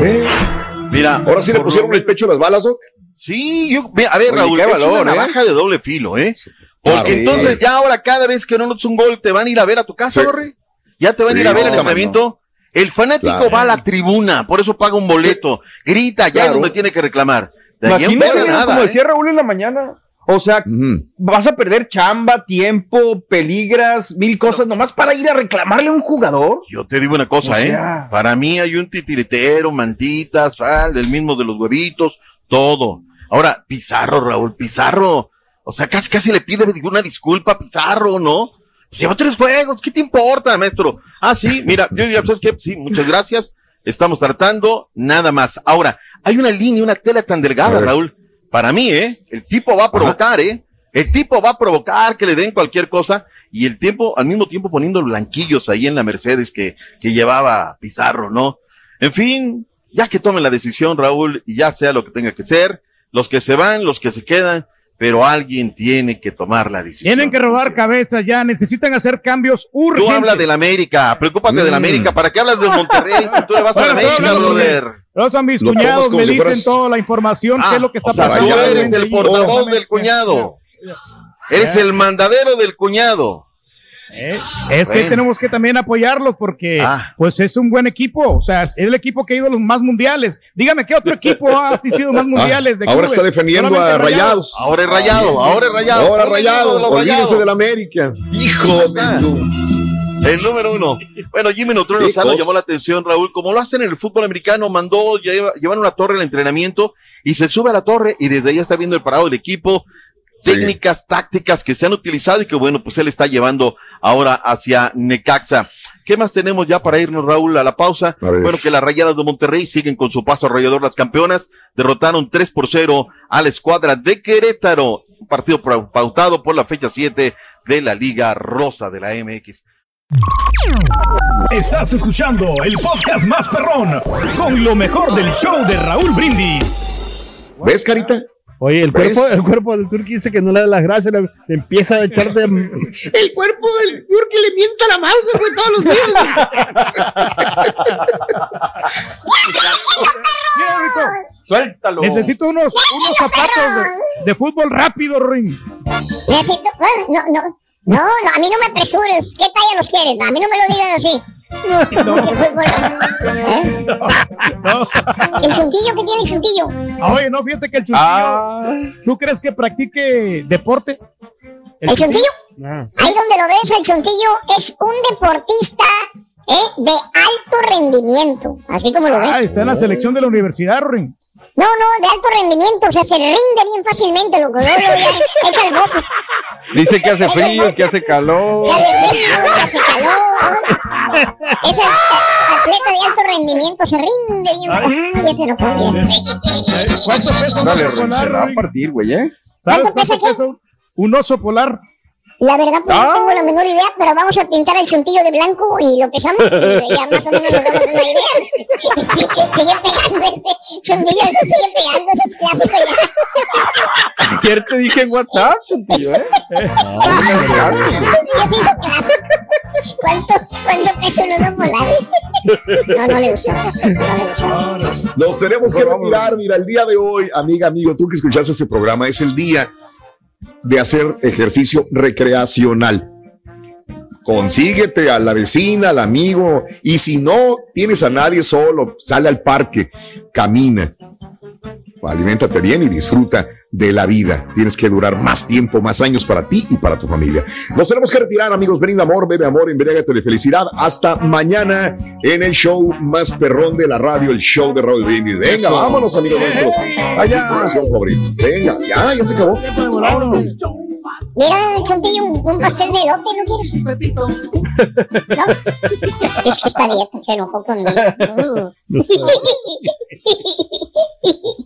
Mira, Ahora sí le pusieron el pecho a las balas, Doc. Sí, yo, a ver, Oye, Raúl, es valor, una ¿eh? navaja de doble filo, ¿eh? Porque Claro. entonces ya ahora cada vez que no notas un gol te van a ir a ver a tu casa, Sí. Borre. Ya te van a ir Sí, a ver el no, entrenamiento. El fanático Claro. va a la tribuna, por eso paga un boleto, grita, ya Claro. donde tiene que reclamar. Imagínate, nada, como ¿eh? decía Raúl en la mañana. O sea, vas a perder chamba, tiempo, peligras, mil cosas, nomás para ir a reclamarle a un jugador. Yo te digo una cosa, O ¿eh? sea- Para mí hay un titiritero, mantitas, sal, el mismo de los huevitos, todo. Ahora, Pizarro, Raúl, Pizarro. O sea, casi, casi le pide una disculpa a Pizarro, ¿no? Pues lleva tres juegos, ¿qué te importa, maestro? Ah, sí, mira, yo ya sabes qué, sí, muchas gracias. Estamos tratando, nada más. Ahora, hay una línea, una tela tan delgada. Raúl. Para mí, ¿eh? El tipo va a provocar, ¿eh? El tipo va a provocar que le den cualquier cosa y el tiempo, al mismo tiempo poniendo blanquillos ahí en la Mercedes que, que llevaba Pizarro, ¿no? En fin, ya que tomen la decisión, Raúl, y ya sea lo que tenga que ser, los que se van, los que se quedan, pero alguien tiene que tomar la decisión. Tienen que robar cabezas ya, necesitan hacer cambios Tú urgentes. hablas de la América, preocúpate de la Mm. América, ¿para qué hablas del Monterrey si tú le vas a la América, brother? Los a mis cuñados me si dicen fueras- toda la información, Ah, qué es lo que está o sea, pasando. tú eres el portavoz del cuñado. Eres el mandadero del cuñado. Eh, Es que tenemos que también apoyarlos porque Ah. pues es un buen equipo, o sea, es el equipo que ha ido a los más mundiales. Dígame qué otro equipo ha asistido a más mundiales. de Ah, ahora clubes? está defendiendo Solamente a Rayados. Ahora es rayado, ahora es rayado. Ahora Rayados, los olvídense Rayados. de la América. Hijo de tu. El número uno. Bueno, Jimmy Neutrón Qué Lozano llamó la atención, Raúl. Como lo hacen en el fútbol americano, mandó lleva, llevar una torre al entrenamiento y se sube a la torre y desde ahí está viendo el parado del equipo, Sí. técnicas, tácticas que se han utilizado y que bueno, pues él está llevando ahora hacia Necaxa. ¿Qué más tenemos ya para irnos, Raúl, a la pausa? A. Bueno, que las rayadas de Monterrey siguen con su paso arrollador las campeonas. Derrotaron 3 por 0 a la escuadra de Querétaro. Un partido pau- pautado por la fecha 7 de la Liga Rosa de la MX. Estás escuchando el podcast más perrón con lo mejor del show de Raúl Brindis. ¿Ves, Carita? Oye, el ¿Ves? cuerpo, el cuerpo del Turqui dice que no le da las gracias, le, le empieza a echar de... El cuerpo del Turqui le mienta la mouse, güey, todos los días. Suéltalo. necesito unos, unos zapatos de, de fútbol rápido, Ring. Necesito. bueno, No, no. No, no, a mí no me apresures. ¿Qué talla los quieres? A mí no me lo digan así. El fútbol, ¿eh? El chuntillo, ¿qué tiene el chuntillo? Ah, Oye, no, fíjate que el chuntillo. Ah. ¿Tú crees que practique deporte? ¿El chuntillo? Ah, Ahí donde lo ves, el chuntillo es un deportista ¿eh? de alto rendimiento. Así como lo Ah, ves. está en la selección de la universidad, Ring. No, no, de alto rendimiento. O sea, se rinde bien fácilmente, loco. Echa el bozo. Dice que hace frío, que hace calor. Ya hace frío, ya hace calor. Ese atleta de alto rendimiento se rinde bien. Ese no podía. ¿Cuánto pesa un Dale, oso polar? se va a partir, güey, ¿eh? ¿Sabes ¿Cuánto pesa cuánto pesa un- un oso polar? La verdad, pues Ah. no tengo la menor idea, pero vamos a pintar el chuntillo de blanco y lo pesamos y ya más o menos nos damos una idea. Sigue, sigue pegando ese chuntillo, ese sigue pegando, ese es clásico ya. Ayer te dije en WhatsApp, tío, ¿eh? Se hizo. ¿Cuánto, cuánto pesa un oso polar? No, no le gustó. No le gustó. Nos tenemos que retirar. Mira, el día de hoy, amiga, amigo, tú que escuchaste este programa, es el día de hacer ejercicio recreacional. Consíguete a la vecina, al amigo, y si no tienes a nadie solo, sale al parque, camina, aliméntate bien y disfruta de la vida. Tienes que durar más tiempo, más años para ti y para tu familia. Nos tenemos que retirar, amigos. Brinda amor, bebe amor, embriágate de felicidad. Hasta mañana en el show más perrón de la radio, el show de Raúl Brindis. Venga, vámonos, amigos nuestros. Allá, favorito. Venga, ya, ya se acabó. Mira, chuntillo, un, un pastel de elote, ¿no quieres? Pepito. ¿No? Es que está dieta, se enojó conmigo.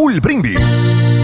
Raúl Brindis.